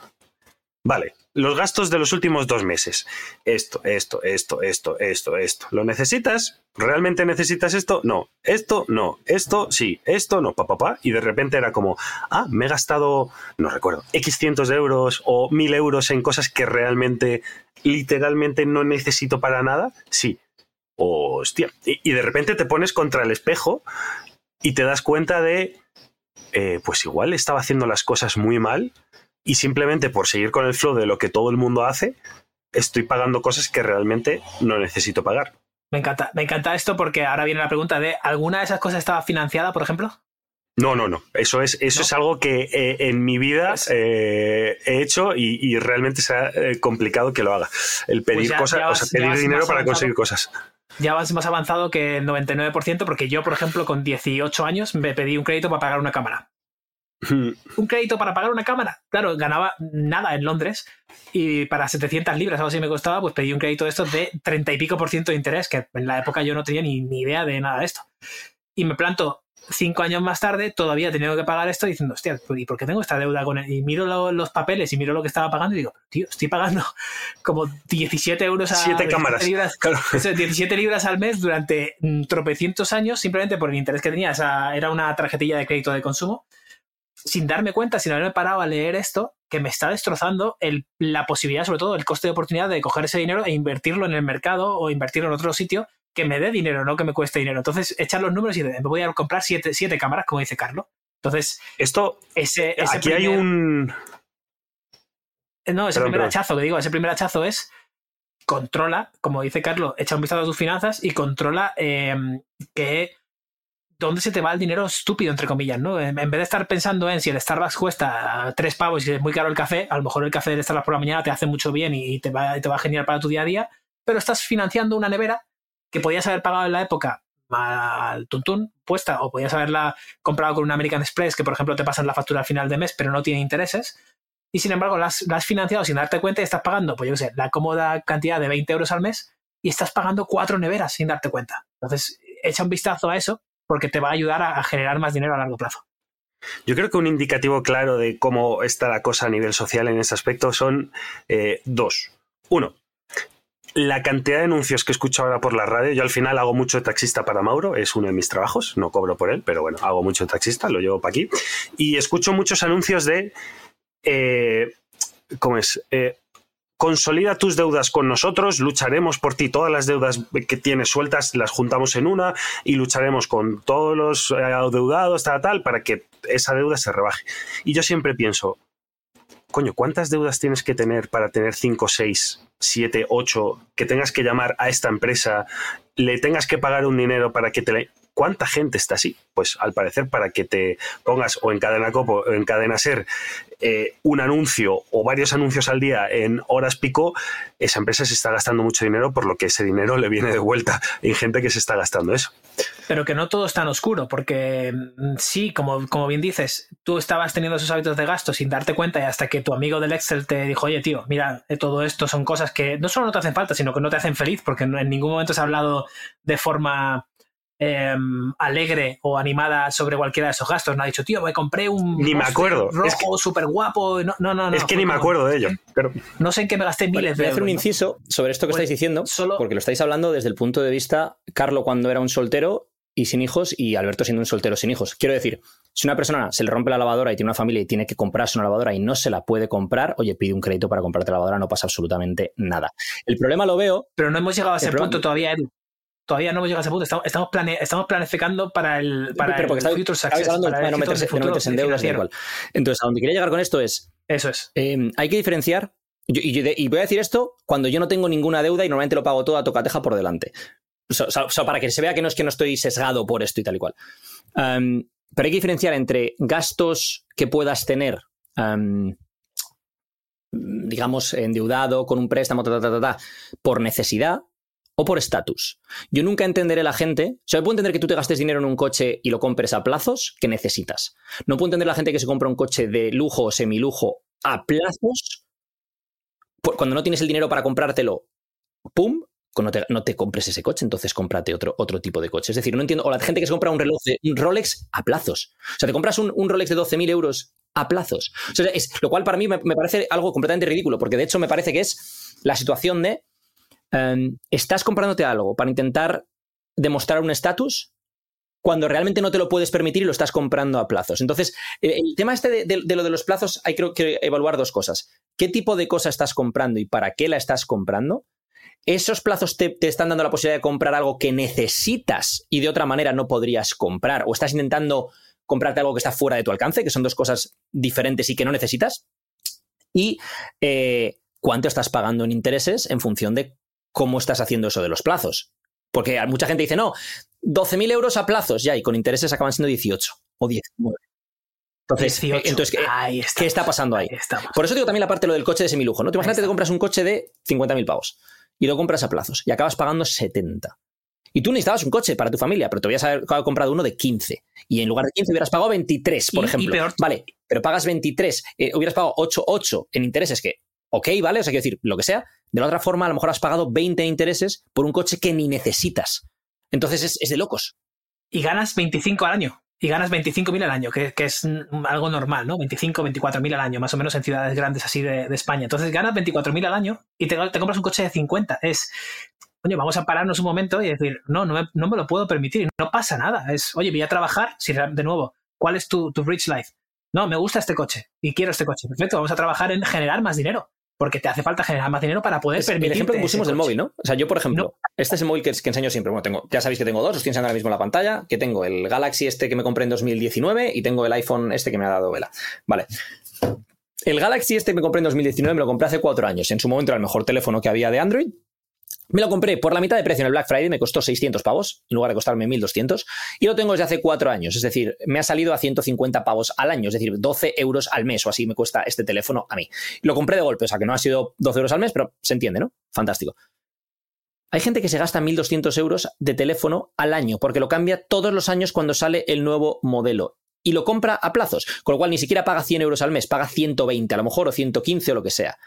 Vale. Los gastos de los últimos dos meses. Esto, esto, esto, esto, esto, esto. ¿Lo necesitas? ¿Realmente necesitas esto? No. Esto, no. Esto, sí. Esto, no. Pa, pa, pa. Y de repente era como, ah, me he gastado, no recuerdo, X cientos de euros o mil euros en cosas que realmente, literalmente no necesito para nada. Sí. Hostia. Y, y de repente te pones contra el espejo y te das cuenta de, eh, pues igual estaba haciendo las cosas muy mal y simplemente por seguir con el flow de lo que todo el mundo hace, estoy pagando cosas que realmente no necesito pagar. Me encanta, me encanta esto porque ahora viene la pregunta de ¿alguna de esas cosas estaba financiada, por ejemplo? No, no, no. Eso es, eso ¿No? es algo que eh, en mi vida Pues- eh, he hecho y, y realmente será eh, complicado que lo haga. El pedir Pues ya- cosas, ya o sea, pedir dinero para avanzado. conseguir cosas. Ya vas más avanzado que el 99%, porque yo, por ejemplo, con 18 años me pedí un crédito para pagar una cámara. un crédito para pagar una cámara. Claro, ganaba nada en Londres y para 700 libras, algo así me costaba, pues pedí un crédito de estos de 30 y pico por ciento de interés, que en la época yo no tenía ni, ni idea de nada de esto. Y me planto cinco años más tarde, todavía teniendo que pagar esto, diciendo, hostia, ¿y por qué tengo esta deuda con él? Y miro lo- los papeles y miro lo que estaba pagando y digo, tío, estoy pagando como 17 euros a Siete 17 cámaras. libras Claro. eso, 17 libras al mes durante mm, tropecientos años simplemente por el interés que tenía. Esa era una tarjetilla de crédito de consumo. Sin darme cuenta, sin haberme parado a leer esto, que me está destrozando el- la posibilidad, sobre todo el coste de oportunidad de coger ese dinero e invertirlo en el mercado o invertirlo en otro sitio que me dé dinero, no que me cueste dinero. Entonces, echar los números y me voy a comprar siete, siete cámaras, como dice Carlos. Entonces, Esto, ese, ese aquí hay primer- un... no, ese Perdón, primer hachazo que digo, ese primer hachazo es controla, como dice Carlos, echa un vistazo a tus finanzas y controla eh, que dónde se te va el dinero estúpido, entre comillas, ¿no? En, vez de estar pensando en si el Starbucks cuesta tres pavos y es muy caro el café, a lo mejor el café del Starbucks por la mañana te hace mucho bien y te va, te va genial para tu día a día, pero estás financiando una nevera que podías haber pagado en la época al tuntún puesta o podías haberla comprado con un American Express que por ejemplo te pasan la factura al final de mes pero no tiene intereses y sin embargo la has, la has financiado sin darte cuenta y estás pagando, pues yo qué sé, la cómoda cantidad de 20 euros al mes y estás pagando cuatro neveras sin darte cuenta. Entonces, echa un vistazo a eso porque te va a ayudar a, generar más dinero a largo plazo. Yo creo que un indicativo claro de cómo está la cosa a nivel social en ese aspecto son eh, dos. Uno, la cantidad de anuncios que escucho ahora por la radio. Yo al final hago mucho de taxista para Mauro, es uno de mis trabajos, no cobro por él, pero bueno, hago mucho de taxista, lo llevo para aquí. Y escucho muchos anuncios de... eh, ¿cómo es? Eh, consolida tus deudas con nosotros, lucharemos por ti. Todas las deudas que tienes sueltas las juntamos en una y lucharemos con todos los eh, adeudados, tal, tal, para que esa deuda se rebaje. Y yo siempre pienso, coño, ¿cuántas deudas tienes que tener para tener 5, 6, 7, 8, que tengas que llamar a esta empresa, le tengas que pagar un dinero para que te la... ¿Cuánta gente está así? Pues al parecer para que te pongas o en cadena copo o en cadena ser eh, un anuncio o varios anuncios al día en horas pico, esa empresa se está gastando mucho dinero por lo que ese dinero le viene de vuelta. Hay gente que se está gastando eso. Pero que no todo es tan oscuro, porque mm, sí, como, como bien dices, tú estabas teniendo esos hábitos de gasto sin darte cuenta y hasta que tu amigo del Excel te dijo, oye tío, mira, eh, todo esto son cosas que no solo no te hacen falta, sino que no te hacen feliz, porque en ningún momento has hablado de forma eh, alegre o animada sobre cualquiera de esos gastos. No ha dicho, tío, me compré un Ni me acuerdo. rojo Es que- súper guapo. No, no, no, no, es que ni me acuerdo de ello. Pero No sé en qué me gasté miles voy de a hacer un euros, ¿no? inciso sobre esto que Pues, estáis diciendo, solo- porque lo estáis hablando desde el punto de vista Carlo cuando era un soltero y sin hijos y Alberto siendo un soltero sin hijos. Quiero decir, si una persona se le rompe la lavadora y tiene una familia y tiene que comprarse una lavadora y no se la puede comprar, oye, pide un crédito para comprarte la lavadora, no pasa absolutamente nada. El problema lo veo Pero no hemos llegado a ese problema- punto todavía, Edu. Todavía no hemos llegado a ese punto. Estamos, estamos, plane- estamos planificando para el, para pero porque el future success, hablando para de no meterse, de no futuro meterse en deudas cual. Entonces, a donde quería llegar con esto es, Eso es. Eh, hay que diferenciar, yo- y, yo de- y voy a decir esto cuando yo no tengo ninguna deuda y normalmente lo pago todo a tocateja por delante. So- so para que se vea que no es que no estoy sesgado por esto y tal y cual. Um, pero hay que diferenciar entre gastos que puedas tener, um, digamos, endeudado con un préstamo, ta, ta, ta, ta, ta, por necesidad o por estatus. Yo nunca entenderé la gente. O sea, yo puedo entender que tú te gastes dinero en un coche y lo compres a plazos que necesitas. No puedo entender la gente que se compra un coche de lujo o semilujo a plazos. por- Cuando no tienes el dinero para comprártelo, ¡pum! No te, no te compres ese coche, entonces cómprate otro, otro tipo de coche. Es decir, no entiendo. O la gente que se compra un reloj de un Rolex a plazos. O sea, te compras un, un Rolex de 12.000 euros a plazos. Es, lo cual para mí me parece algo completamente ridículo, porque de hecho me parece que es la situación de em, estás comprándote algo para intentar demostrar un estatus cuando realmente no te lo puedes permitir y lo estás comprando a plazos. Entonces, el, el tema este de, lo de los plazos, hay que evaluar dos cosas. ¿Qué tipo de cosa estás comprando y para qué la estás comprando? ¿Esos plazos te, te están dando la posibilidad de comprar algo que necesitas y de otra manera no podrías comprar? ¿O estás intentando comprarte algo que está fuera de tu alcance, que son dos cosas diferentes y que no necesitas? Y eh, cuánto estás pagando en intereses en función de cómo estás haciendo eso de los plazos. Porque mucha gente dice, no, 12.000 euros a plazos ya, y con intereses acaban siendo 18 o 19. Entonces, 18. eh, entonces ¿qué, qué está pasando ahí? ahí. Por eso digo también la parte de lo del coche de semilujo, ¿no? Te imagínate que compras un coche de 50.000 pavos y lo compras a plazos y acabas pagando 70. Y tú necesitabas un coche para tu familia, pero te hubieras comprado uno de 15. Y en lugar de 15 hubieras pagado 23, por Y- y ejemplo. peor- Vale, pero pagas 23, eh, hubieras pagado 8, 8 en intereses, que, ok, vale, o sea, quiero decir, lo que sea. De la otra forma, a lo mejor has pagado 20 en intereses por un coche que ni necesitas. Entonces es, es de locos. Y ganas 25 al año. Y ganas 25.000 al año, que, que es algo normal, ¿no? 25, 24.000 al año, más o menos en ciudades grandes así de, de España. Entonces ganas 24.000 al año y te, te compras un coche de 50. Es, coño, vamos a pararnos un momento y decir, no, no me, no me lo puedo permitir. No pasa nada. Es, oye, voy a trabajar. De nuevo, ¿cuál es tu, tu rich life? No, me gusta este coche y quiero este coche. Perfecto, vamos a trabajar en generar más dinero. Porque te hace falta generar más dinero para poder Es el permitir. ejemplo que pusimos del móvil, ¿no? O sea, yo, por ejemplo, este es el móvil que, que enseño siempre. Bueno, tengo, ya sabéis que tengo dos, os estoy enseñando ahora mismo en la pantalla, que tengo el Galaxy este que me compré en 2019 y tengo el iPhone este que me ha dado vela. Vale. El Galaxy este que me compré en 2019 me lo compré hace cuatro años. En su momento era el mejor teléfono que había de Android. Me lo compré por la mitad de precio en el Black Friday, me costó 600 pavos, en lugar de costarme 1200, y lo tengo desde hace cuatro años, es decir, me ha salido a 150 pavos al año, es decir, 12 euros al mes o así me cuesta este teléfono a mí. Lo compré de golpe, o sea que no ha sido 12 euros al mes, pero se entiende, ¿no? Fantástico. Hay gente que se gasta 1.200 euros de teléfono al año porque lo cambia todos los años cuando sale el nuevo modelo y lo compra a plazos, con lo cual ni siquiera paga 100 euros al mes, paga 120 a lo mejor o 115 o lo que sea.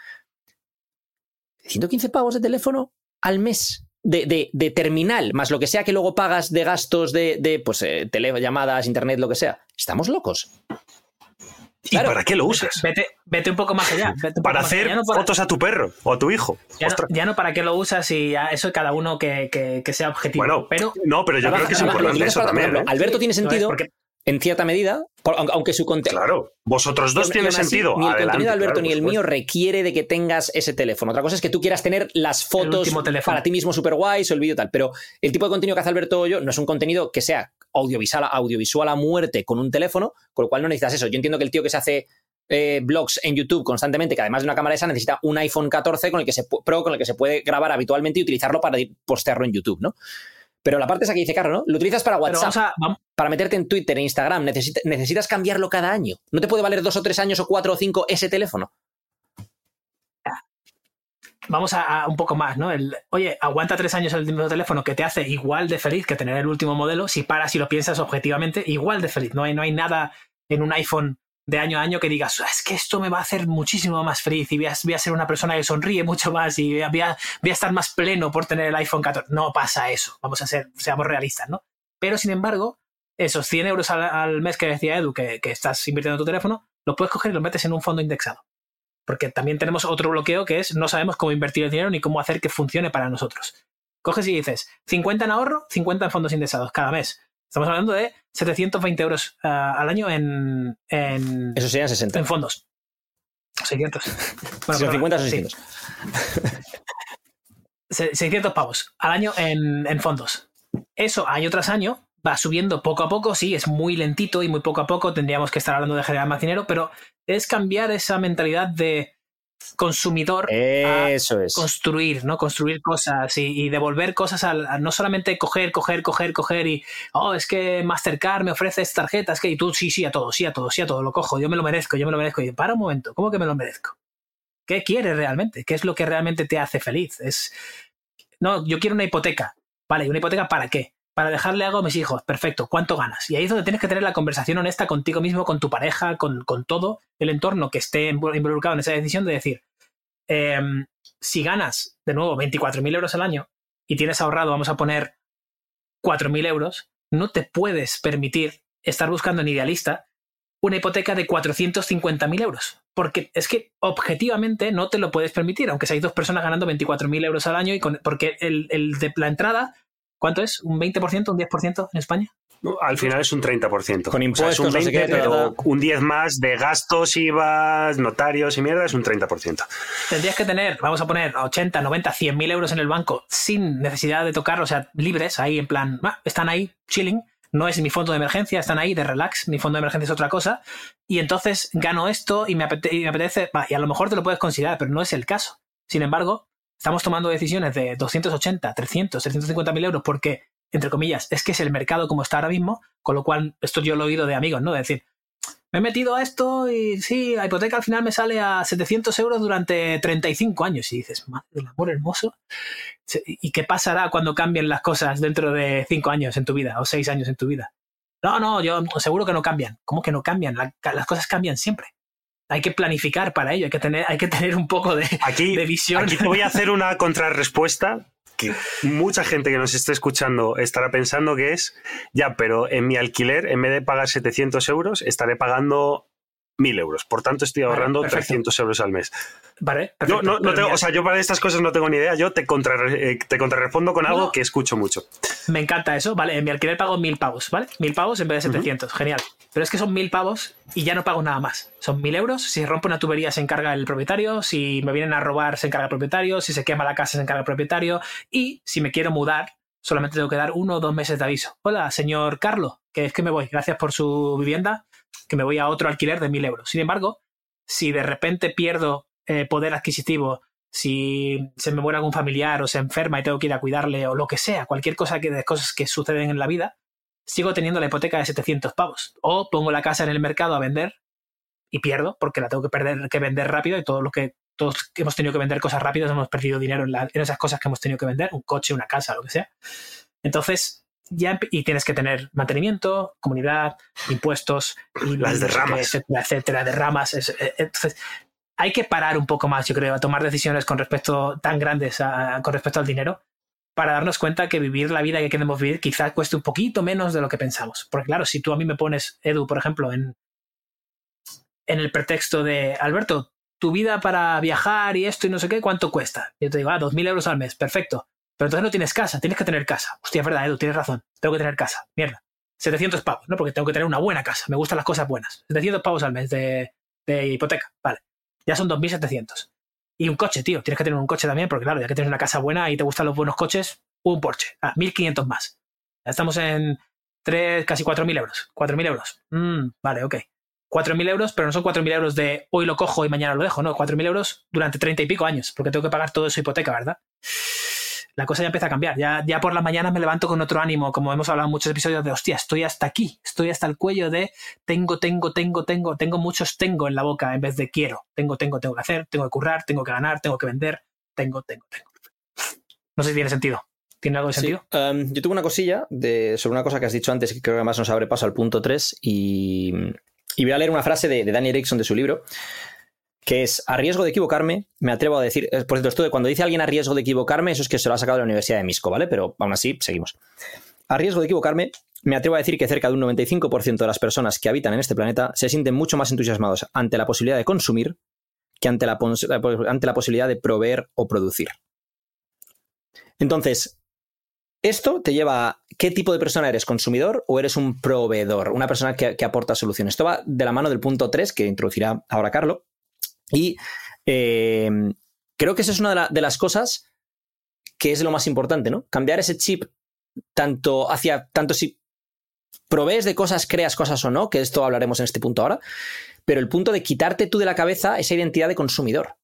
115 pavos de teléfono al mes de, de- de terminal, más lo que sea que luego pagas de gastos de, de pues, eh, tele- llamadas, internet, lo que sea. Estamos locos. ¿Y Claro. para qué lo usas? Vete, vete un poco más allá. Para allá. hacer Ya no para- fotos a tu perro o a tu hijo. Ya no, Ostras. ya no para qué lo usas y ya eso cada uno que, que- que sea objetivo. Bueno, pero no, pero yo creo que es importante eso también. ¿eh? Alberto tiene No es sentido. porque- en cierta medida, por- aunque- su contenido... Claro, vosotros dos tiene sentido. Ni el Adelante, contenido de Alberto claro, ni el mío requiere de que tengas ese teléfono. Otra cosa es que tú quieras tener las fotos para ti mismo super guays o el vídeo tal. Pero el tipo de contenido que hace Alberto o yo no es un contenido que sea audiovisual, audiovisual a muerte con un teléfono, con lo cual no necesitas eso. Yo entiendo que el tío que se hace eh, blogs en YouTube constantemente, que además de una cámara esa necesita un iPhone 14 con el que se pu- Pro con el que se puede grabar habitualmente y utilizarlo para postearlo en YouTube, ¿no? Pero la parte esa que dice Carlos, ¿no? Lo utilizas para WhatsApp a, para meterte en Twitter, en Instagram, necesita- necesitas cambiarlo cada año. No te puede valer dos o tres años o cuatro o cinco ese teléfono. vamos a, a un poco más, ¿no? El, oye, aguanta tres años el mismo teléfono que te hace igual de feliz que tener el último modelo, si paras y lo piensas objetivamente, igual de feliz. No hay, no hay nada en un iPhone de año a año que digas, "Ah, es que esto me va a hacer muchísimo más feliz y voy a, ser una persona que sonríe mucho más y voy a, estar más pleno por tener el iPhone 14. No pasa eso, vamos a ser, seamos realistas, ¿no? Pero sin embargo, esos 100 euros al, mes que decía Edu, que, que estás invirtiendo en tu teléfono, lo puedes coger y lo metes en un fondo indexado. Porque también tenemos otro bloqueo que es no sabemos cómo invertir el dinero ni cómo hacer que funcione para nosotros. Coges y dices 50 en ahorro, 50 en fondos indexados cada mes. Estamos hablando de 720 euros ah, al año en, en, Eso serían 60. en fondos. 600. si Bueno, son perdón, 50 son sí. 600. Se- 600 pavos al año en, en fondos. Eso año tras año va subiendo poco a poco, sí, es muy lentito y muy poco a poco tendríamos que estar hablando de generar más dinero, pero es cambiar esa mentalidad de consumidor a Eso es. construir, ¿no? Construir cosas y, y devolver cosas al, a no solamente coger, coger, coger, coger y, oh, es que Mastercard me ofrece esta tarjeta, es que y tú sí, sí, a todo, sí, a todo, sí, a todo, lo cojo, yo me lo merezco, yo me lo merezco. Y para un momento, ¿cómo que me lo merezco? ¿Qué quieres realmente? ¿Qué es lo que realmente te hace feliz? Es, no, yo quiero una hipoteca. Vale, ¿y una hipoteca para qué? Para dejarle algo a mis hijos. Perfecto. ¿Cuánto ganas? Y ahí es donde tienes que tener la conversación honesta contigo mismo, con tu pareja, con, con todo el entorno que esté involucrado en esa decisión de decir, em, si ganas, de nuevo, 24.000 euros al año y tienes ahorrado, vamos a poner 4.000 euros, no te puedes permitir estar buscando en idealista una hipoteca de 450.000 euros. Porque es que objetivamente no te lo puedes permitir, aunque seáis dos personas ganando 24.000 euros al año, y con- porque el, el de la entrada, ¿cuánto es? ¿Un 20%, un 10% en España? No, Al final es un 30%. Con O sea, es un impuestos, no sé qué, 20, pero un 10 más de gastos, IVA, notarios y mierda es un 30%. Tendrías que tener, vamos a poner 80, 90, 100 mil euros en el banco sin necesidad de tocarlo, o sea, libres, ahí en plan, "Ah, están ahí, chilling, no es mi fondo de emergencia, están ahí de relax, mi fondo de emergencia es otra cosa, y entonces gano esto y me, apete- y me apetece, va, y a lo mejor te lo puedes considerar, pero no es el caso. Sin embargo, estamos tomando decisiones de 280, 300, 350 mil euros porque, entre comillas, es que es el mercado como está ahora mismo, con lo cual, esto yo lo he oído de amigos, ¿no? De decir, me he metido a esto y sí, la hipoteca al final me sale a 700 euros durante 35 años. Y dices, madre del amor hermoso. ¿Y qué pasará cuando cambien las cosas dentro de 5 años en tu vida o 6 años en tu vida? No, no, yo seguro que no cambian. ¿Cómo que no cambian? La- las cosas cambian siempre. Hay que planificar para ello, hay que tener, hay que tener un poco de, Aquí, de visión. aquí te voy a hacer una contrarrespuesta que mucha gente que nos esté escuchando estará pensando que es, ya, pero en mi alquiler, en vez de pagar 700 euros, estaré pagando 1000 euros. Por tanto, estoy Vale, ahorrando perfecto. 300 euros al mes. Vale, Yo, perfecto. no, no tengo- o sea, yo para estas cosas no tengo ni idea. Yo te, contrarre- eh, te contrarrespondo con algo No. que escucho mucho. Me encanta eso, ¿vale? En mi alquiler pago mil pavos, ¿vale? Mil pavos en vez de 700, genial. Pero es que son mil pavos y ya no pago nada más. Son mil euros. Si se rompe una tubería se encarga el propietario. Si me vienen a robar se encarga el propietario. Si se quema la casa se encarga el propietario. Y si me quiero mudar, solamente tengo que dar uno o dos meses de aviso. Hola, señor Carlos, que es que me voy. Gracias por su vivienda, que me voy a otro alquiler de mil euros. Sin embargo, si de repente pierdo eh, poder adquisitivo, si se me muere algún familiar o se enferma y tengo que ir a cuidarle o lo que sea, cualquier cosa que de cosas que suceden en la vida, sigo teniendo la hipoteca de 700 pavos. O pongo la casa en el mercado a vender y pierdo porque la tengo que perder que vender rápido y todo lo que todos hemos tenido que vender cosas rápidas hemos perdido dinero en, la- en esas cosas que hemos tenido que vender, un coche, una casa, lo que sea. Entonces, ya y tienes que tener mantenimiento, comunidad, impuestos y Las derramas. etcétera, etcétera, derramas. Es- eh, Entonces, hay que parar un poco más, yo creo, a tomar decisiones con respecto tan grandes a- con respecto al dinero para darnos cuenta que vivir la vida que queremos vivir quizás cueste un poquito menos de lo que pensamos. Porque claro, si tú a mí me pones, Edu, por ejemplo, en, en el pretexto de, Alberto, tu vida para viajar y esto y no sé qué, ¿cuánto cuesta? Yo te digo, ah, 2.000 euros al mes, perfecto. Pero entonces no tienes casa, tienes que tener casa. Hostia, es verdad, Edu, tienes razón, tengo que tener casa. Mierda. 700 pavos, ¿no? Porque tengo que tener una buena casa, me gustan las cosas buenas. 700 pavos al mes de, de hipoteca, vale. Ya son 2.700. Y un coche, tío, tienes que tener un coche también, porque claro, ya que tienes una casa buena y te gustan los buenos coches, un Porsche, ah, 1.500 más. Ya estamos en 3, casi 4.000 euros. 4.000 euros. Mm, vale, ok. 4.000 euros, pero no son 4.000 euros de hoy lo cojo y mañana lo dejo, no, 4.000 euros durante 30 y pico años, porque tengo que pagar todo eso hipoteca, ¿verdad? La cosa ya empieza a cambiar. Ya, ya por las mañanas me levanto con otro ánimo, como hemos hablado en muchos episodios de hostia, estoy hasta aquí, estoy hasta el cuello de tengo, tengo, tengo, tengo, tengo muchos tengo en la boca en vez de quiero. Tengo, tengo, tengo que hacer, tengo que currar, tengo que ganar, tengo que vender, tengo, tengo, tengo. No sé si tiene sentido. ¿Tiene algo de Sí. sentido? Um, yo tuve una cosilla de, sobre una cosa que has dicho antes, que creo que además nos abre paso al punto 3, y, y voy a leer una frase de, de Danny Erickson de su libro, que es, a riesgo de equivocarme, me atrevo a decir, eh, por cierto, de cuando dice alguien a riesgo de equivocarme, eso es que se lo ha sacado de la Universidad de Misco, ¿vale? Pero aún así, seguimos. A riesgo de equivocarme, me atrevo a decir que cerca de un 95% de las personas que habitan en este planeta se sienten mucho más entusiasmados ante la posibilidad de consumir que ante la, pos- ante la posibilidad de proveer o producir. Entonces, esto te lleva a qué tipo de persona eres, consumidor o eres un proveedor, una persona que, que aporta soluciones. Esto va de la mano del punto 3 que introducirá ahora Carlos. Y eh, creo que esa es una de, la- de las cosas que es lo más importante, ¿no? Cambiar ese chip tanto hacia, tanto si provees de cosas, creas cosas o no, que esto hablaremos en este punto ahora, pero el punto de quitarte tú de la cabeza esa identidad de consumidor.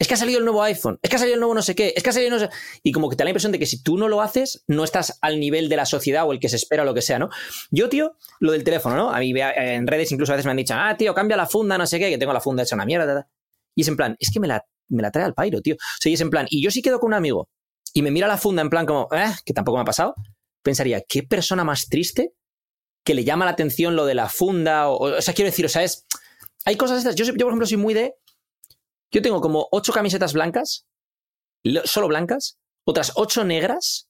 Es que ha salido el nuevo iPhone, es que ha salido el nuevo no sé qué, es que ha salido no sé... Y como que te da la impresión de que si tú no lo haces, no estás al nivel de la sociedad o el que se espera o lo que sea, ¿no? Yo, tío, lo del teléfono, ¿no? A mí vea- en redes incluso a veces me han dicho, ah, tío, cambia la funda, no sé qué, que tengo la funda hecha una mierda. ta, ta". Y es en plan, es que me la, me la trae al pairo, tío. O sea, y es en plan, y yo sí quedo con un amigo y me mira la funda en plan como, eh, que tampoco me ha pasado, pensaría, qué persona más triste que le llama la atención lo de la funda, o, o sea, quiero decir, o sea, es... Hay cosas estas, yo, yo por ejemplo soy muy de... Yo tengo como ocho camisetas blancas, lo- solo blancas, otras ocho negras,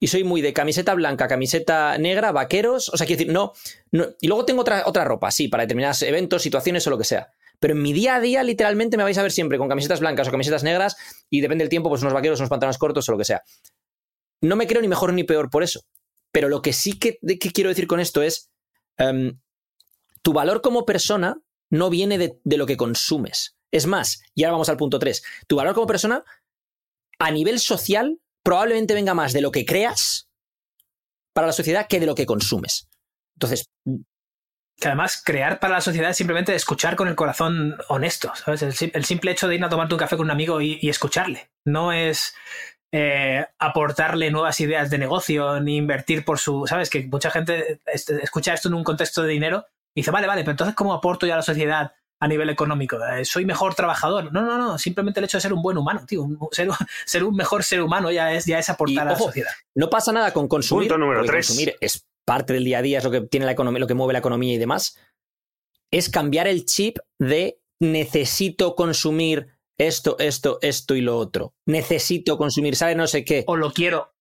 y soy muy de camiseta blanca, camiseta negra, vaqueros, o sea, quiero decir, no, no y luego tengo otra, otra ropa, sí, para determinados eventos, situaciones o lo que sea. Pero en mi día a día, literalmente, me vais a ver siempre con camisetas blancas o camisetas negras, y depende del tiempo, pues unos vaqueros, unos pantalones cortos o lo que sea. No me creo ni mejor ni peor por eso. Pero lo que sí que, quiero decir con esto es, em, tu valor como persona no viene de lo que consumes. Es más, y ahora vamos al punto 3, tu valor como persona a nivel social probablemente venga más de lo que creas para la sociedad que de lo que consumes. Entonces, Que además, crear para la sociedad es simplemente escuchar con el corazón honesto, ¿sabes? El, el simple hecho de ir a tomarte un café con un amigo y, y escucharle. No es eh, aportarle nuevas ideas de negocio ni invertir por su. ¿Sabes? Que mucha gente este, escucha esto en un contexto de dinero y dice, vale, vale, pero entonces, ¿cómo aporto yo a la sociedad a nivel económico? Eh, ¿Soy mejor trabajador? No, no, no. Simplemente el hecho de ser un buen humano, tío. un- ser, un- ser un mejor ser humano ya es, ya es aportar Y, a la ojo, sociedad. no pasa nada con consumir. Punto número tres. Consumir es parte del día a día, es lo que tiene la economía, lo que mueve la economía y demás. Es cambiar el chip de necesito consumir esto, esto, esto y lo otro. Necesito consumir, sale no sé qué. O lo quiero.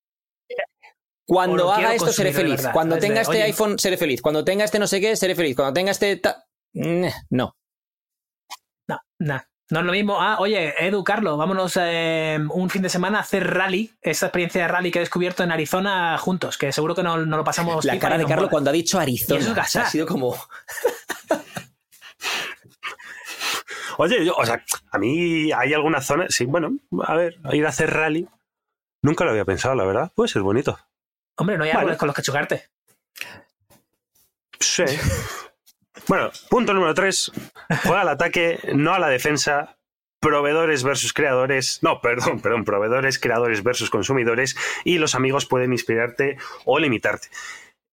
Cuando lo haga quiero esto seré feliz. verdad. Cuando de, tenga este oye, iPhone seré feliz. Cuando tenga este no sé qué seré feliz. Cuando tenga este ta- no. No, no. No es lo mismo. Ah, oye, Edu, Carlos, vámonos eh, un fin de semana a hacer rally. Esta experiencia de rally que he descubierto en Arizona juntos, que seguro que no, no lo pasamos. La cara de Carlos cuando ha dicho Arizona. Eso O sea, ha sido como. Oye, yo, o sea, a mí hay alguna zona. Sí, bueno, a ver, ir a hacer rally. Nunca lo había pensado, la verdad. Puede ser bonito. Hombre, no hay Vale. árboles con los que chocarte. Sí. Bueno, punto número tres. Juega al ataque, no a la defensa. Proveedores versus creadores. No, perdón, perdón. Proveedores, creadores versus consumidores. Y los amigos pueden inspirarte o limitarte.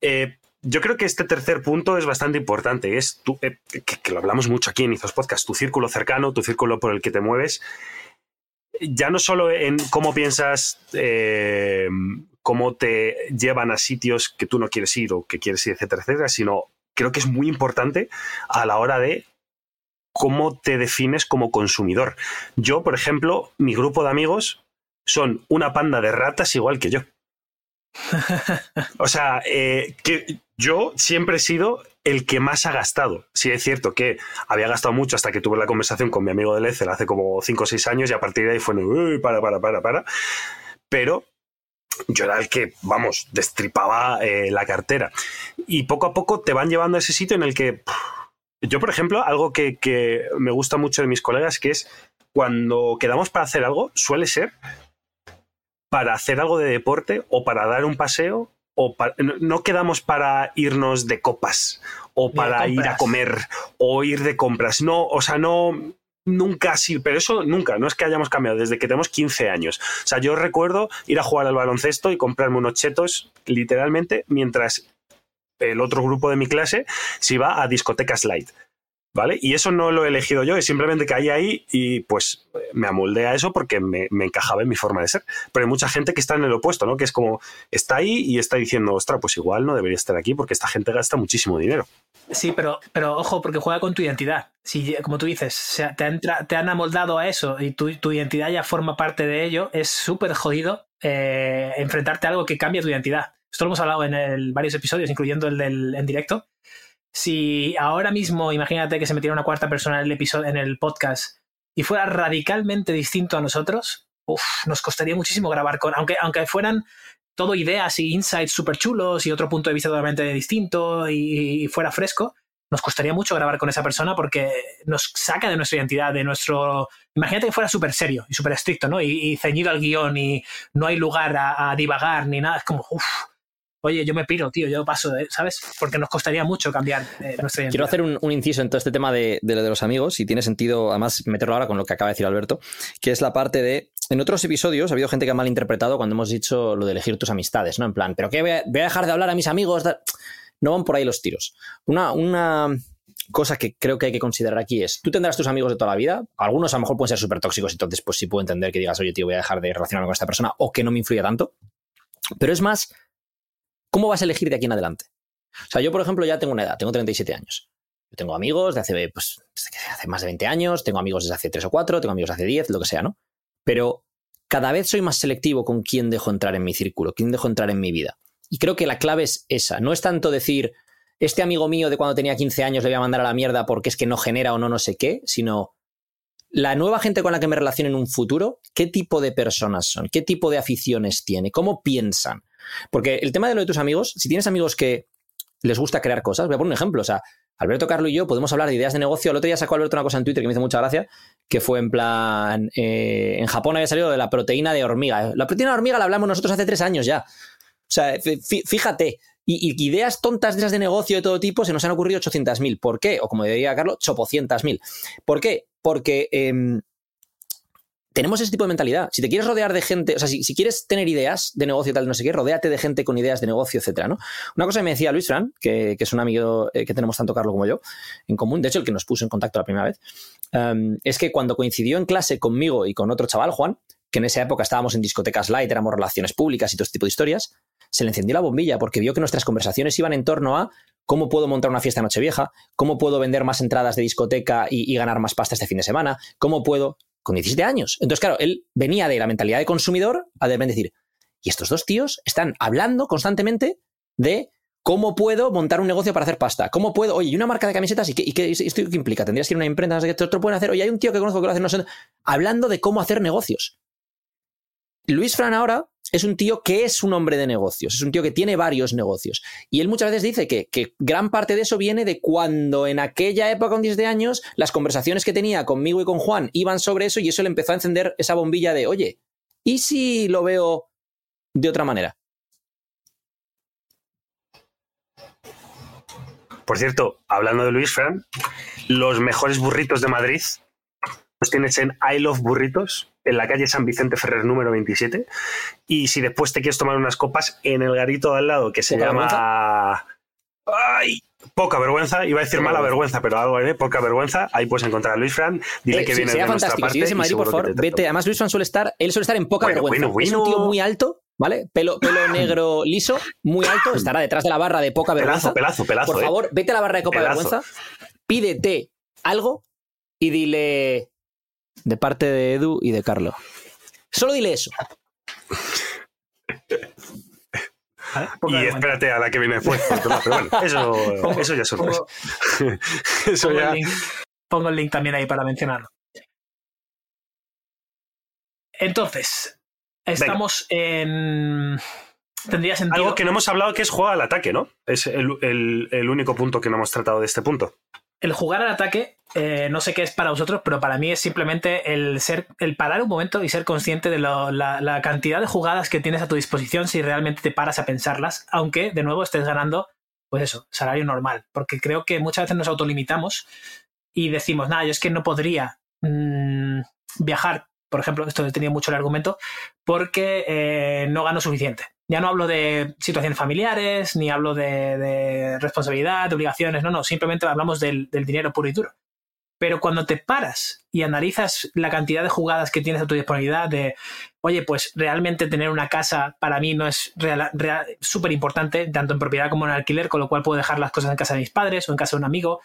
Eh, yo creo que este tercer punto es bastante importante. Es tu, eh, que, lo hablamos mucho aquí en Izos Podcast. Tu círculo cercano, tu círculo por el que te mueves. Ya no solo en cómo piensas, eh, cómo te llevan a sitios que tú no quieres ir o que quieres ir, etcétera, etcétera, sino creo que es muy importante a la hora de cómo te defines como consumidor. Yo, por ejemplo, mi grupo de amigos son una panda de ratas igual que yo. O sea, eh, que yo siempre he sido el que más ha gastado. Sí es cierto que había gastado mucho hasta que tuve la conversación con mi amigo de Excel hace como 5 o 6 años y a partir de ahí fue, "Uy, para, para, para, para. Pero yo era el que, vamos, destripaba eh, la cartera. Y poco a poco te van llevando a ese sitio en el que... pff, yo, por ejemplo, algo que, que me gusta mucho de mis colegas, que es cuando quedamos para hacer algo, suele ser para hacer algo de deporte o para dar un paseo o pa- no, no quedamos para irnos de copas o para ir a comer o ir de compras. No, o sea, no nunca así, pero eso nunca, no es que hayamos cambiado desde que tenemos 15 años. O sea, yo recuerdo ir a jugar al baloncesto y comprarme unos chetos literalmente mientras el otro grupo de mi clase se iba a discotecas light. ¿Vale? Y eso no lo he elegido yo, es simplemente que hay ahí y pues me amoldé a eso porque me, encajaba en mi forma de ser. Pero hay mucha gente que está en el opuesto, ¿no? Que es como, está ahí y está diciendo, ostras, pues igual no debería estar aquí porque esta gente gasta muchísimo dinero. Sí, pero, pero ojo, porque juega con tu identidad. Si, como tú dices, te han, te han amoldado a eso y tu, tu identidad ya forma parte de ello, es súper jodido eh, enfrentarte a algo que cambia tu identidad. Esto lo hemos hablado en varios episodios, incluyendo el del en directo. Si ahora mismo, imagínate que se metiera una cuarta persona en el, episodio, en el podcast y fuera radicalmente distinto a nosotros, uf, nos costaría muchísimo grabar con, aunque, aunque fueran todo ideas y insights súper chulos y otro punto de vista totalmente distinto y, fuera fresco, nos costaría mucho grabar con esa persona porque nos saca de nuestra identidad, de nuestro... Imagínate que fuera súper serio y súper estricto, ¿no? Y, y ceñido al guion y no hay lugar a, a divagar ni nada. Es como, uff, oye, yo me piro, tío, yo paso, de, ¿sabes? Porque nos costaría mucho cambiar eh, nuestra identidad. Quiero hacer un, un inciso en todo este tema de, de lo de los amigos y tiene sentido, además, meterlo ahora con lo que acaba de decir Alberto, que es la parte de. En otros episodios ha habido gente que ha malinterpretado cuando hemos dicho lo de elegir tus amistades, ¿no? En plan, ¿pero qué? ¿Voy a, voy a dejar de hablar a mis amigos? No van por ahí los tiros. Una, una cosa que creo que hay que considerar aquí es: tú tendrás tus amigos de toda la vida, algunos a lo mejor pueden ser súper tóxicos, entonces, pues sí puedo entender que digas, oye, tío, voy a dejar de relacionarme con esta persona o que no me influya tanto. Pero es más, ¿cómo vas a elegir de aquí en adelante? O sea, yo, por ejemplo, ya tengo una edad, tengo 37 años. Yo tengo amigos de hace, pues, hace más de 20 años, tengo amigos desde hace 3 o 4, tengo amigos desde hace 10, lo que sea, ¿no? Pero cada vez soy más selectivo con quién dejo entrar en mi círculo, quién dejo entrar en mi vida. Y creo que la clave es esa. No es tanto decir, este amigo mío de cuando tenía 15 años le voy a mandar a la mierda porque es que no genera o no no sé qué, sino la nueva gente con la que me relaciono en un futuro, ¿qué tipo de personas son? ¿Qué tipo de aficiones tiene? ¿Cómo piensan? Porque el tema de lo de tus amigos, si tienes amigos que les gusta crear cosas, voy a poner un ejemplo, o sea, Alberto, Carlo y yo podemos hablar de ideas de negocio. El otro día sacó Alberto una cosa en Twitter que me hizo mucha gracia, que fue en plan, eh, en Japón había salido de la proteína de hormiga. La proteína de hormiga la hablamos nosotros hace tres años ya. O sea, fí- fíjate, y, y ideas tontas de esas de negocio de todo tipo se nos han ocurrido 800.000. ¿Por qué? O como diría Carlos, 800.000. ¿Por qué? Porque em, tenemos ese tipo de mentalidad. Si te quieres rodear de gente, o sea, si, si quieres tener ideas de negocio tal, no sé qué, rodéate de gente con ideas de negocio, etcétera, ¿no? Una cosa que me decía Luis Fran, que, que es un amigo eh, que tenemos tanto Carlos como yo en común, de hecho el que nos puso en contacto la primera vez, em, es que cuando coincidió en clase conmigo y con otro chaval, Juan, que en esa época estábamos en discotecas light, éramos relaciones públicas y todo este tipo de historias, se le encendió la bombilla porque vio que nuestras conversaciones iban en torno a cómo puedo montar una fiesta Nochevieja, cómo puedo vender más entradas de discoteca y, y ganar más pasta este fin de semana, cómo puedo, con 17 años. Entonces, claro, él venía de la mentalidad de consumidor a de decir, y estos dos tíos están hablando constantemente de cómo puedo montar un negocio para hacer pasta, cómo puedo, oye, y una marca de camisetas, ¿y qué, esto qué implica? Tendrías que ir a una imprenta, no sé qué, otro pueden hacer, oye, hay un tío que conozco que lo hace, no sé, hablando de cómo hacer negocios. Luis Fran ahora es un tío que es un hombre de negocios, es un tío que tiene varios negocios. Y él muchas veces dice que, que gran parte de eso viene de cuando en aquella época, con 10 de años, las conversaciones que tenía conmigo y con Juan iban sobre eso y eso le empezó a encender esa bombilla de, oye, ¿y si lo veo de otra manera? Por cierto, hablando de Luis Fran, los mejores burritos de Madrid los tienes en I Love Burritos, en la calle San Vicente Ferrer número 27. Y si después te quieres tomar unas copas, en el garito de al lado, que se ¿Poca llama... ¡Ay! Poca vergüenza, iba a decir mala vergüenza. pero algo, ¿eh? Poca vergüenza. Ahí puedes encontrar a Luis Fran, dile Eh, que sí, viene de nuestra fantástico. parte. Si vives en Madrid, por favor, te vete. Además, Luis Fran suele estar, él suele estar en poca Bueno, vergüenza. bueno, Es un tío muy alto, ¿vale? Pelo, pelo negro liso, muy alto, estará detrás de la barra de poca vergüenza. Pelazo, pelazo, pelazo. Por ¿eh? favor, vete a la barra de copa vergüenza, pídete algo y dile de parte de Edu y de Carlo. Solo dile eso. ¿vale? Poca Y espérate a la que viene después. Pero bueno, eso, eso ya es sorpresa. Pongo- Eso pongo ya... el link, pongo el link también ahí para mencionarlo. Entonces, estamos en. Tendría sentido. Algo que no hemos hablado que es jugar al ataque, ¿no? Es el, el- el único punto que no hemos tratado de este punto. El jugar al ataque, eh, no sé qué es para vosotros, pero para mí es simplemente el ser, el parar un momento y ser consciente de lo- la, la cantidad de jugadas que tienes a tu disposición si realmente te paras a pensarlas, aunque de nuevo estés ganando, pues eso, salario normal. Porque creo que muchas veces nos autolimitamos y decimos, nada, yo es que no podría mm, viajar, por ejemplo, esto he tenido mucho el argumento, porque eh, no gano suficiente. Ya no hablo de situaciones familiares, ni hablo de, responsabilidad, de obligaciones, no, no, simplemente hablamos del, del dinero puro y duro. Pero cuando te paras y analizas la cantidad de jugadas que tienes a tu disponibilidad, de, oye, pues realmente tener una casa para mí no es súper importante, tanto en propiedad como en alquiler, con lo cual puedo dejar las cosas en casa de mis padres o en casa de un amigo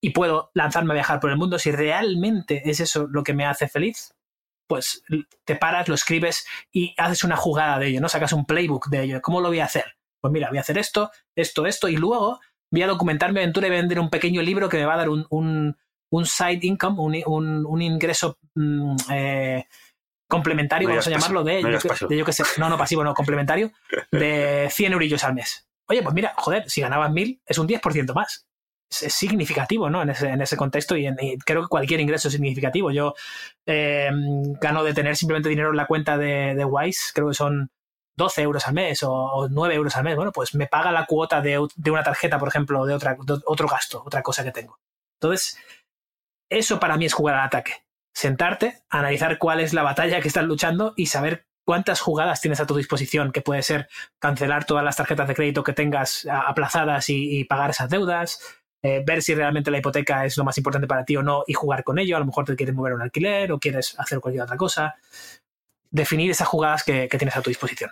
y puedo lanzarme a viajar por el mundo. Si realmente es eso lo que me hace feliz, pues te paras, lo escribes y haces una jugada de ello, ¿no? Sacas un playbook de ello. ¿Cómo lo voy a hacer? Pues mira, voy a hacer esto, esto, esto, y luego voy a documentar mi aventura y voy a vender un pequeño libro que me va a dar un, un, un side income, un, un, un ingreso mm, eh, complementario, vamos a llamarlo, de, yo de yo que sé, no, no pasivo, no, complementario, de 100 eurillos al mes. Oye, pues mira, joder, si ganabas 1000 es un 10% más. Es, significativo, ¿no? En ese, en ese contexto y, creo que cualquier ingreso es significativo. Yo eh, gano de tener simplemente dinero en la cuenta de, Wise, creo que son 12 euros al mes o, o 9 euros al mes. Bueno, pues me paga la cuota de, una tarjeta, por ejemplo, de, de otro gasto, otra cosa que tengo. Entonces, eso para mí es jugar al ataque. Sentarte, analizar cuál es la batalla que estás luchando y saber cuántas jugadas tienes a tu disposición, que puede ser cancelar todas las tarjetas de crédito que tengas aplazadas y pagar esas deudas, eh, ver si realmente la hipoteca es lo más importante para ti o no y jugar con ello. A lo mejor te quieres mover un alquiler o quieres hacer cualquier otra cosa. Definir esas jugadas que, que tienes a tu disposición.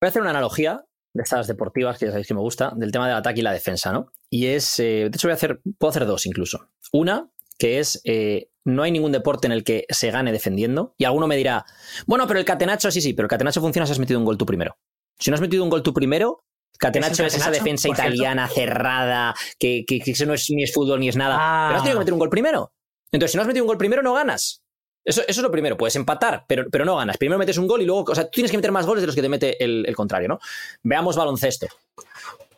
Voy a hacer una analogía de estas deportivas que ya sabéis que me gusta, del tema del ataque y la defensa, ¿no? Y es, eh, de hecho voy a hacer, puedo hacer dos incluso. Una, que es, eh, no hay ningún deporte en el que se gane defendiendo. Y alguno me dirá, bueno, pero el catenacho, sí, sí, pero el catenacho funciona si has metido un gol tú primero. Si no has metido un gol tú primero, catenacho ¿Es esa defensa italiana cerrada, que, que, que eso no es ni es fútbol ni es nada. Ah. Pero has tenido que meter un gol primero. Entonces, si no has metido un gol primero, no ganas. Eso, eso es lo primero, puedes empatar, pero, pero no ganas. Primero metes un gol y luego, o sea, tú tienes que meter más goles de los que te mete el, el contrario, ¿no? Veamos baloncesto.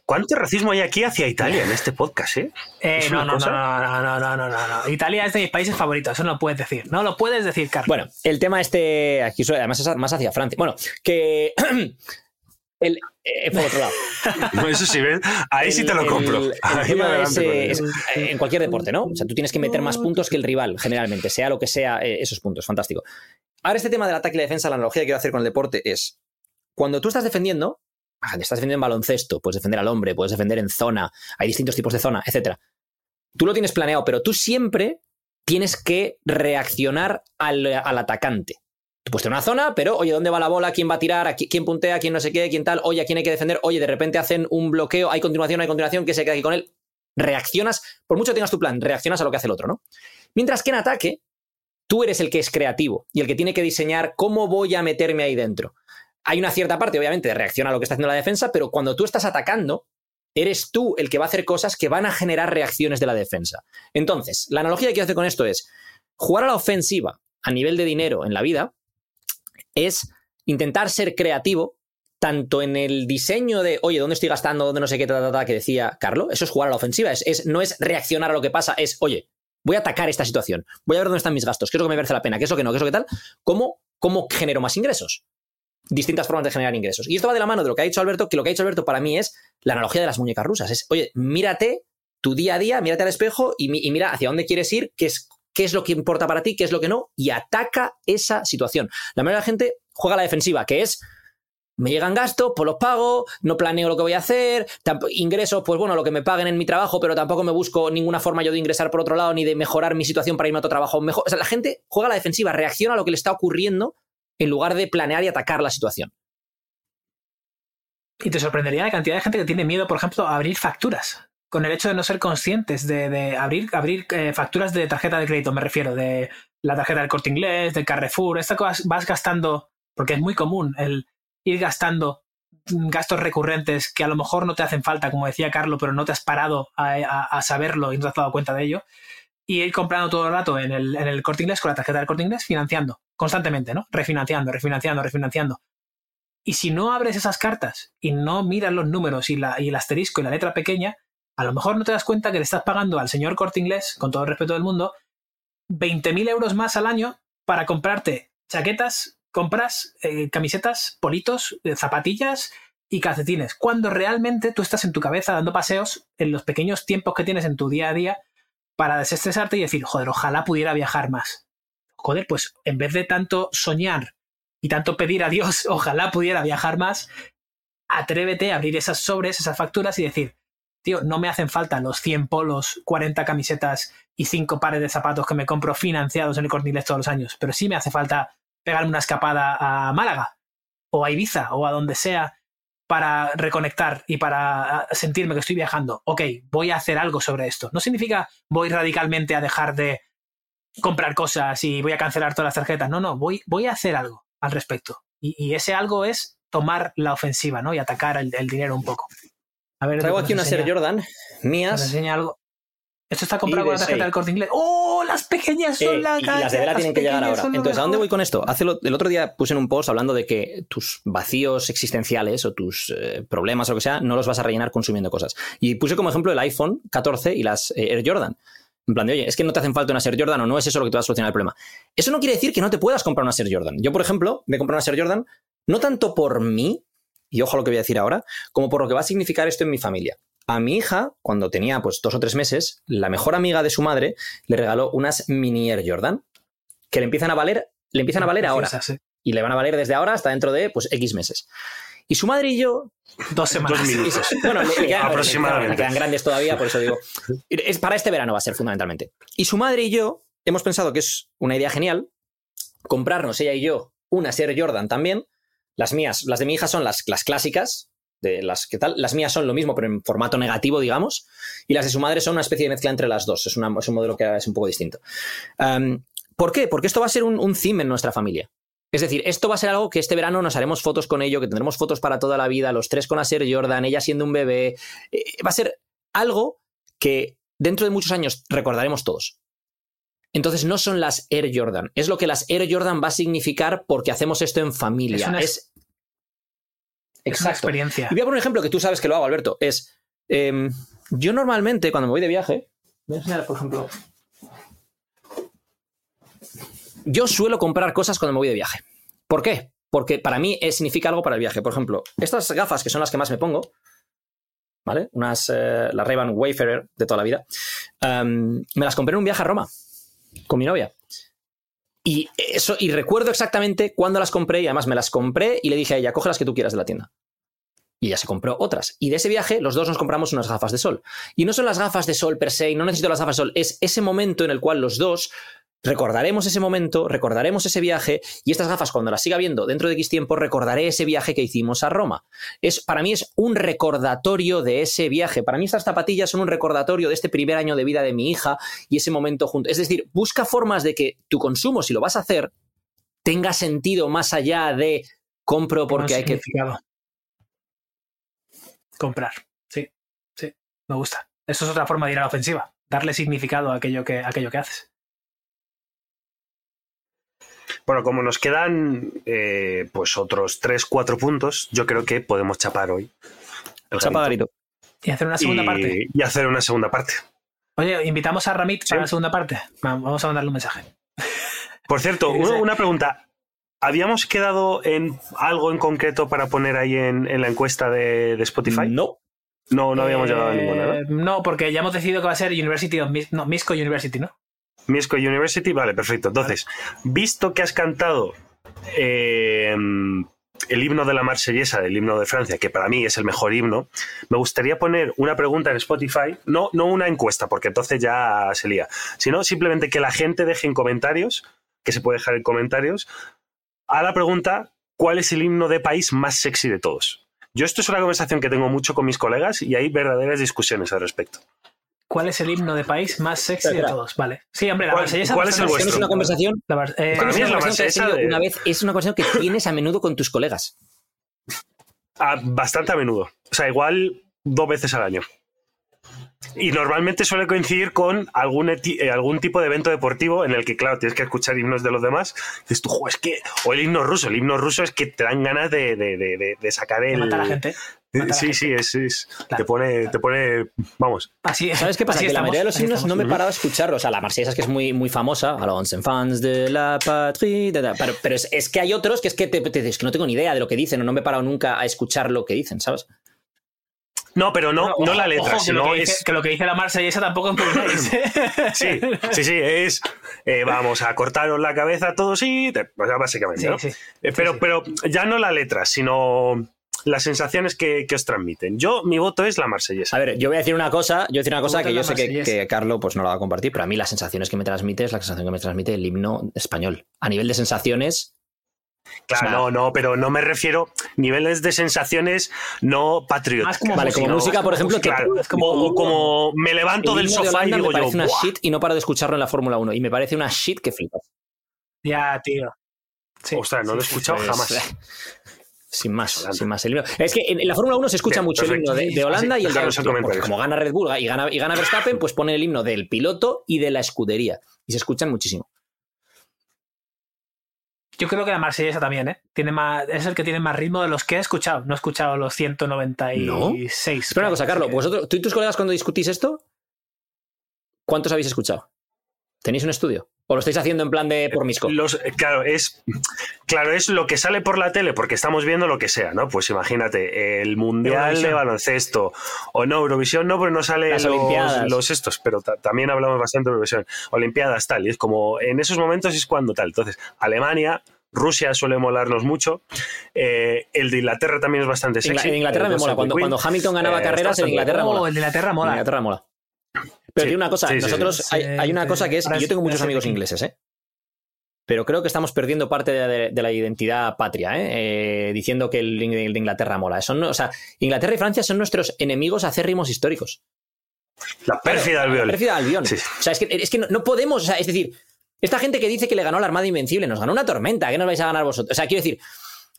¿Cuánto racismo hay aquí hacia Italia en este podcast, eh? Eh, no, no, no, no, no, no, no. Italia es de mis países favoritos, eso no lo puedes decir. No lo puedes decir, Carlos. Bueno, el tema este, aquí suele- además es más hacia Francia. Bueno, que... El, eh, por otro lado. No, eso sí, ¿ves? Ahí sí te lo compro. El, el Ahí tema adelante es, con eh, es, en cualquier deporte, ¿no? O sea, tú tienes que meter más puntos que el rival, generalmente, sea lo que sea eh, esos puntos. Fantástico. Ahora, este tema del ataque y la defensa, la analogía que quiero hacer con el deporte es, cuando tú estás defendiendo, ah, estás defendiendo en baloncesto, puedes defender al hombre, puedes defender en zona, hay distintos tipos de zona, etcétera. Tú lo tienes planeado, pero tú siempre tienes que reaccionar al, al atacante. Puedes tener una zona, pero oye, ¿dónde va la bola? ¿Quién va a tirar? ¿A qui- ¿Quién puntea? ¿Quién no sé qué? ¿Quién tal? Oye, ¿a quién hay que defender? Oye, de repente hacen un bloqueo, hay continuación, hay continuación, ¿qué se queda aquí con él? Reaccionas, por mucho que tengas tu plan, reaccionas a lo que hace el otro, ¿no? Mientras que en ataque, tú eres el que es creativo y el que tiene que diseñar cómo voy a meterme ahí dentro. Hay una cierta parte, obviamente, de reacción a lo que está haciendo la defensa, pero cuando tú estás atacando, eres tú el que va a hacer cosas que van a generar reacciones de la defensa. Entonces, la analogía que quiero hacer con esto es, jugar a la ofensiva a nivel de dinero en la vida es intentar ser creativo tanto en el diseño de, oye, ¿dónde estoy gastando? ¿Dónde no sé qué, ta, ta, que decía Carlos? Eso es jugar a la ofensiva, es, es- no es reaccionar a lo que pasa, es, oye, voy a atacar esta situación, voy a ver dónde están mis gastos, qué es lo que me merece la pena, qué es lo que no, qué es lo que tal, cómo, cómo genero más ingresos. Distintas formas de generar ingresos. Y esto va de la mano de lo que ha dicho Alberto, que lo que ha dicho Alberto para mí es la analogía de las muñecas rusas. Es, oye, mírate tu día a día, mírate al espejo y, y mira hacia dónde quieres ir, qué es, qué es lo que importa para ti, qué es lo que no, y ataca esa situación. La mayoría de la gente juega la defensiva, que es me llegan gastos, pues los pago, no planeo lo que voy a hacer, ingresos, pues bueno, lo que me paguen en mi trabajo, pero tampoco me busco ninguna forma yo de ingresar por otro lado ni de mejorar mi situación para irme a otro trabajo mejor. O sea, la gente juega la defensiva, reacciona a lo que le está ocurriendo en lugar de planear y atacar la situación. Y te sorprendería la cantidad de gente que tiene miedo, por ejemplo, a abrir facturas. Con el hecho de no ser conscientes de, de abrir, eh, facturas de tarjeta de crédito, me refiero, de la tarjeta del corte inglés, del Carrefour, estas cosas vas gastando, porque es muy común el ir gastando mm, gastos recurrentes que a lo mejor no te hacen falta, como decía Carlos, pero no te has parado a, saberlo y no te has dado cuenta de ello. Y ir comprando todo el rato en el, en el corte inglés con la tarjeta del corte inglés, financiando. constantemente, ¿no? Refinanciando, refinanciando, refinanciando. Y si no abres esas cartas y no miras los números y el asterisco y la letra pequeña, a lo mejor no te das cuenta que le estás pagando al señor Corte Inglés, con todo el respeto del mundo, 20.000 euros más al año para comprarte chaquetas, compras, eh, camisetas, politos, eh, zapatillas y calcetines, cuando realmente tú estás en tu cabeza dando paseos en los pequeños tiempos que tienes en tu día a día para desestresarte y decir, joder, ojalá pudiera viajar más. Joder, pues en vez de tanto soñar y tanto pedir a Dios, ojalá pudiera viajar más, atrévete a abrir esas sobres, esas facturas y decir, tío, no me hacen falta los 100 polos, 40 camisetas y 5 pares de zapatos que me compro financiados en el Corte todos los años, pero sí me hace falta pegarme una escapada a Málaga o a Ibiza o a donde sea para reconectar y para ah, sentirme que estoy viajando. Ok, voy a hacer algo sobre esto. No significa voy radicalmente a dejar de comprar cosas y voy a cancelar todas las tarjetas. No, no, voy, voy a hacer algo al respecto. Y, ese algo es tomar la ofensiva, ¿no? Y atacar el dinero un poco. A ver, Traigo aquí una Ser Jordan, nos mías, enseña algo. Esto está comprado con la tarjeta del corte inglés. ¡Oh! Las pequeñas son Eh, la y las de vela las tienen que llegar ahora. Entonces, ¿a dónde voy con esto? Hace lo- el otro día puse en un post hablando de que tus vacíos existenciales o tus eh, problemas o lo que sea no los vas a rellenar consumiendo cosas. Y puse como ejemplo el iPhone 14 y las eh, Air Jordan. En plan de, oye, es que no te hacen falta una Air Jordan o no es eso lo que te va a solucionar el problema. Eso no quiere decir que no te puedas comprar una Air Jordan. Yo, por ejemplo, me compré una Air Jordan no tanto por mí, y ojo a lo que voy a decir ahora, como por lo que va a significar esto en mi familia. A mi hija, cuando tenía pues dos o tres meses, la mejor amiga de su madre le regaló unas mini Air Jordan que le empiezan a valer, le empiezan a valer ahora sí. y le van a valer desde ahora hasta dentro de pues X meses. Y su madre y yo, Dos semanas. Dos minutos. bueno, le, le quedan, Aproximadamente. le quedan grandes todavía, por eso digo, es para este verano va a ser fundamentalmente. Y su madre y yo hemos pensado que es una idea genial comprarnos ella y yo unas Air Jordan también. Las mías, las de mi hija son las, las clásicas, de las que tal. Las mías son lo mismo, pero en formato negativo, digamos. Y las de su madre son una especie de mezcla entre las dos. Es, un modelo que es un poco distinto. Um, ¿Por qué? Porque esto va a ser un, un theme en nuestra familia. Es decir, esto va a ser algo que este verano nos haremos fotos con ello, que tendremos fotos para toda la vida, los tres con Air Jordan, ella siendo un bebé. Eh, va a ser algo que dentro de muchos años recordaremos todos. Entonces no son las Air Jordan, es lo que las Air Jordan va a significar porque hacemos esto en familia. Es una- Es- Es una experiencia. Y voy a poner un ejemplo que tú sabes que lo hago, Alberto. Es, em, yo normalmente cuando me voy de viaje, voy a enseñar, por ejemplo, yo suelo comprar cosas cuando me voy de viaje. ¿Por qué? Porque para mí eh, significa algo para el viaje. Por ejemplo, estas gafas que son las que más me pongo, ¿vale? Unas, eh, las Ray-Ban Wayfarer de toda la vida, em, me las compré en un viaje a Roma con mi novia. Y eso, y recuerdo exactamente cuándo las compré, y además me las compré y le dije a ella, coge las que tú quieras de la tienda. Y ella se compró otras. Y de ese viaje, los dos nos compramos unas gafas de sol. Y no son las gafas de sol per se, y no necesito las gafas de sol, es ese momento en el cual los dos recordaremos ese momento, recordaremos ese viaje, y estas gafas, cuando las siga viendo dentro de X tiempo, recordaré ese viaje que hicimos a Roma. Es, para mí es un recordatorio de ese viaje. Para mí estas zapatillas son un recordatorio de este primer año de vida de mi hija y ese momento junto. Es decir, busca formas de que tu consumo, si lo vas a hacer, tenga sentido más allá de compro porque hay que. Comprar. Sí, sí, me gusta. Eso es otra forma de ir a la ofensiva. Darle significado a aquello que, a aquello que haces. Bueno, como nos quedan eh, pues otros 3-4 puntos, yo creo que podemos chapar hoy. el Chapa garito. Y hacer una segunda y, parte. y hacer una segunda parte. Oye, invitamos a Ramit Sí. para la segunda parte. Va- Vamos a mandarle un mensaje. Por cierto, una, pregunta. ¿Habíamos quedado en algo en concreto para poner ahí en, en la encuesta de, de Spotify? No. No, no habíamos Eh, llegado a ninguna, ¿no? No, porque ya hemos decidido que va a ser University of Mis- no, Misco University, ¿no? Misco University, vale, perfecto. Entonces, visto que has cantado eh, el himno de la Marsellesa, el himno de Francia, que para mí es el mejor himno, me gustaría poner una pregunta en Spotify, no, no una encuesta, porque entonces ya se lía, sino simplemente que la gente deje en comentarios, que se puede dejar en comentarios, a la pregunta, ¿cuál es el himno de país más sexy de todos? Yo esto es una conversación que tengo mucho con mis colegas y hay verdaderas discusiones al respecto. ¿Cuál es el himno de país más sexy de todos? Vale. Sí, hombre, la ¿Cuál- Marsellesa cuál es el Es una conversación. La Mar- eh, Para es mí una es la conversación que has Marsellesa de- una vez, es una conversación que tienes a menudo con tus colegas. Ah, bastante a menudo. O sea, igual dos veces al año. Y normalmente suele coincidir con algún, eti- eh, algún tipo de evento deportivo en el que, claro, tienes que escuchar himnos de los demás. Dices tú, "Jo, es que. O el himno ruso. El himno ruso es que te dan ganas de, de- de- de- de sacar el. mata a la gente. Sí, sí, es, es- Claro. te pone, te pone, vamos. Así, ¿Sabes qué pasa? así Que la mayoría de los himnos no me he parado a escucharlos. O sea, la marsellesa es que es muy, muy famosa. A los fans de la patria. Pero, pero es, es que hay otros que es que te, te dices que no tengo ni idea de lo que dicen o no me he parado nunca a escuchar lo que dicen, ¿sabes? No, pero no, Ojo, no la letra, ojo, que, lo sino que dice, es. que lo que dice la marsellesa tampoco es ¿eh? Sí, sí, sí, es. eh, vamos a cortaros la cabeza a todos y. te- o sea, básicamente, Sí, ¿no? sí. Eh, pero, sí. pero ya no la letra, sino las sensaciones que, que os transmiten. Yo, mi voto es la marsellesa. A ver, yo voy a decir una cosa, yo voy a decir una cosa que yo sé que, que Carlo pues no la va a compartir, pero a mí las sensaciones que me transmite es la sensación que me transmite el himno español. A nivel de sensaciones, Claro, o sea- no, no, pero no me refiero niveles de sensaciones no patrióticas. Más como Vale, como música, por ejemplo, música. que- Claro, Es como- o, como me levanto el del de sofá y digo me yo, parece una "Buah". shit y no paro de escucharlo en la Fórmula 1 y me parece una shit que flipas. Ya, tío. Sí, Ostras, no sí, lo he escuchado jamás. Sin más, Holanda. sin más. El himno- Es que en la Fórmula 1 se escucha Bien, mucho el himno de, Holanda sí, y el de Austria, porque como gana Red Bull y gana, y gana Verstappen, pues pone el himno del piloto y de la escudería. Y se escuchan muchísimo. Yo creo que la marsellesa también, ¿eh? Tiene más, es el que tiene más ritmo de los que he escuchado. No he escuchado los 196. Espera una cosa, Carlos. ¿Vosotros, tú y tus colegas cuando discutís esto, cuántos habéis escuchado? ¿Tenéis un estudio? ¿O lo estáis haciendo en plan de por misco? Los, eh, claro, es, claro, es lo que sale por la tele, porque estamos viendo lo que sea, ¿no? Pues imagínate, el Mundial Eurovisión. de Baloncesto, o no, Eurovisión no, pero no sale Las los, Olimpiadas. los estos, pero ta- también hablamos bastante de Eurovisión. Olimpiadas, tal, y es como, en esos momentos es cuando tal. Entonces, Alemania, Rusia suele molarnos mucho, eh, el de Inglaterra también es bastante sexy. en Inglaterra el me mola. Cuando, cuando Hamilton ganaba Eh, carreras, en Inglaterra mola. el de Inglaterra En mola. Inglaterra mola. Pero Sí. tiene una cosa, Sí, sí, sí. nosotros hay, hay una cosa que es, yo tengo muchos amigos ingleses, ¿eh? Pero creo que estamos perdiendo parte de, de- de la identidad patria, ¿eh? Eh, diciendo que el, el de Inglaterra mola. Son, no- o sea, Inglaterra y Francia son nuestros enemigos acérrimos históricos. La pérfida Albiol. Pérfida Albion. Sí. O sea, es que, es que no, no podemos, o sea, es decir, esta gente que dice que le ganó la Armada Invencible, nos ganó una tormenta, ¿qué nos vais a ganar vosotros? O sea, quiero decir,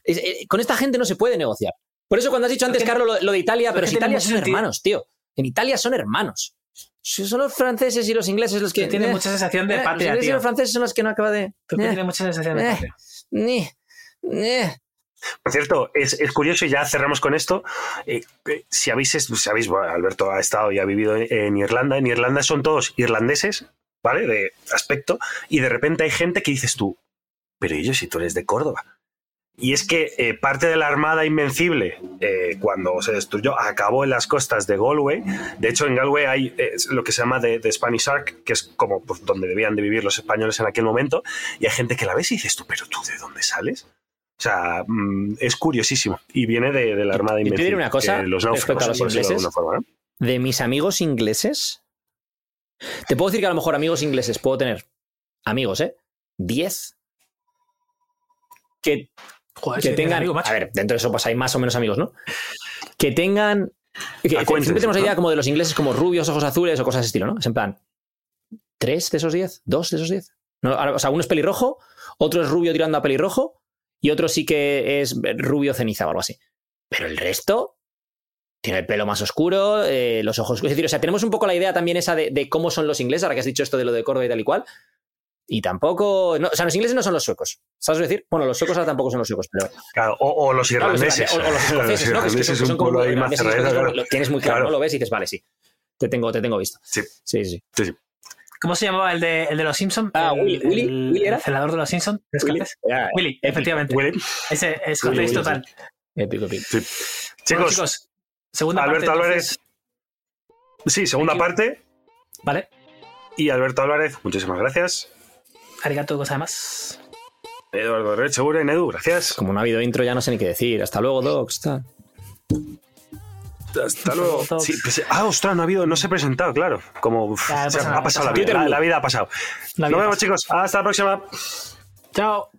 es- eh, con esta gente no se puede negociar. Por eso cuando has dicho antes, Carlos, lo, lo de Italia, pero si Italia son sentido. hermanos, tío. En Italia son hermanos. Si Son los franceses y los ingleses los que... Que tiene eh, mucha sensación de eh, los patria, ingleses y los franceses son los que no acaba de... Creo que eh, tiene mucha sensación de eh. patria. ni, ni. Por cierto, es, es curioso y ya cerramos con esto. eh, eh, si habéis, si habéis, bueno, Alberto ha estado y ha vivido en, en Irlanda. En Irlanda son todos irlandeses, ¿vale? De aspecto. Y de repente hay gente que dices tú, pero ellos si tú eres de Córdoba. Y es que eh, parte de la Armada Invencible, eh, cuando se destruyó, acabó en las costas de Galway. De hecho, en Galway hay eh, lo que se llama de, Spanish Ark, que es como pues, donde debían de vivir los españoles en aquel momento. Y hay gente que la ves y dices tú, pero tú, ¿de dónde sales? O sea, mm, es curiosísimo. Y viene de, de la Armada Y te Invencible. diré una cosa los respecto a los de ingleses. forma, ¿no? de mis amigos ingleses, te puedo decir que a lo mejor amigos ingleses puedo tener amigos, ¿eh? 10 que, Joder, que tengan. amigo, a ver, dentro de eso, pues hay más o menos amigos, ¿no? Que tengan. Que, A cuentas, siempre tenemos la idea como de los ingleses como rubios, ojos azules o cosas de ese estilo, ¿no? Es en plan. ¿Tres de esos 10? ¿Dos de esos 10? No, o sea, uno es pelirrojo, otro es rubio tirando a pelirrojo y otro sí que es rubio ceniza o algo así. Pero el resto tiene el pelo más oscuro, eh, los ojos. Es decir, o sea, tenemos un poco la idea también esa de, de cómo son los ingleses, ahora que has dicho esto de lo de Córdoba y tal y cual. Y tampoco. no, o sea, los ingleses no son los suecos. ¿Sabes decir? Bueno, los suecos ahora tampoco son los suecos, pero. Claro, o, o los irlandeses. irlandeses, o, o los escoceses, ¿no? Que es que son, irlandeses que son un como pueblo ahí más irlandeses y cerrado, claro. lo tienes muy claro, Claro. ¿no? Lo ves y dices, vale, sí. Te tengo, te tengo visto. Sí. Sí, sí. Sí, sí. ¿Cómo se llamaba el de, el de los Simpsons? Ah, el, Willy, Willy, el- Willy era. el celador de los Simpsons. ¿Es Willy, Willy, épico. efectivamente. Willy. Ese es Willy, total. Épico, épico. Sí. Bueno, Chicos, chicos, segunda Alberto parte. Álvarez. entonces, sí, segunda parte. Vale. Y Alberto Álvarez, muchísimas gracias. Arigato gozaimasu. Eduardo Red, seguro, Edu, gracias. Como no ha habido intro, ya no sé ni qué decir. Hasta luego, Docs. tal. Hasta luego. Sí, pues, ah, ostras, no ha habido, no se ha presentado, claro. Como uf, Ya, ha pasado la vida. La, la vida ha pasado. Nos vemos, pasa. chicos. Hasta la próxima. Chao.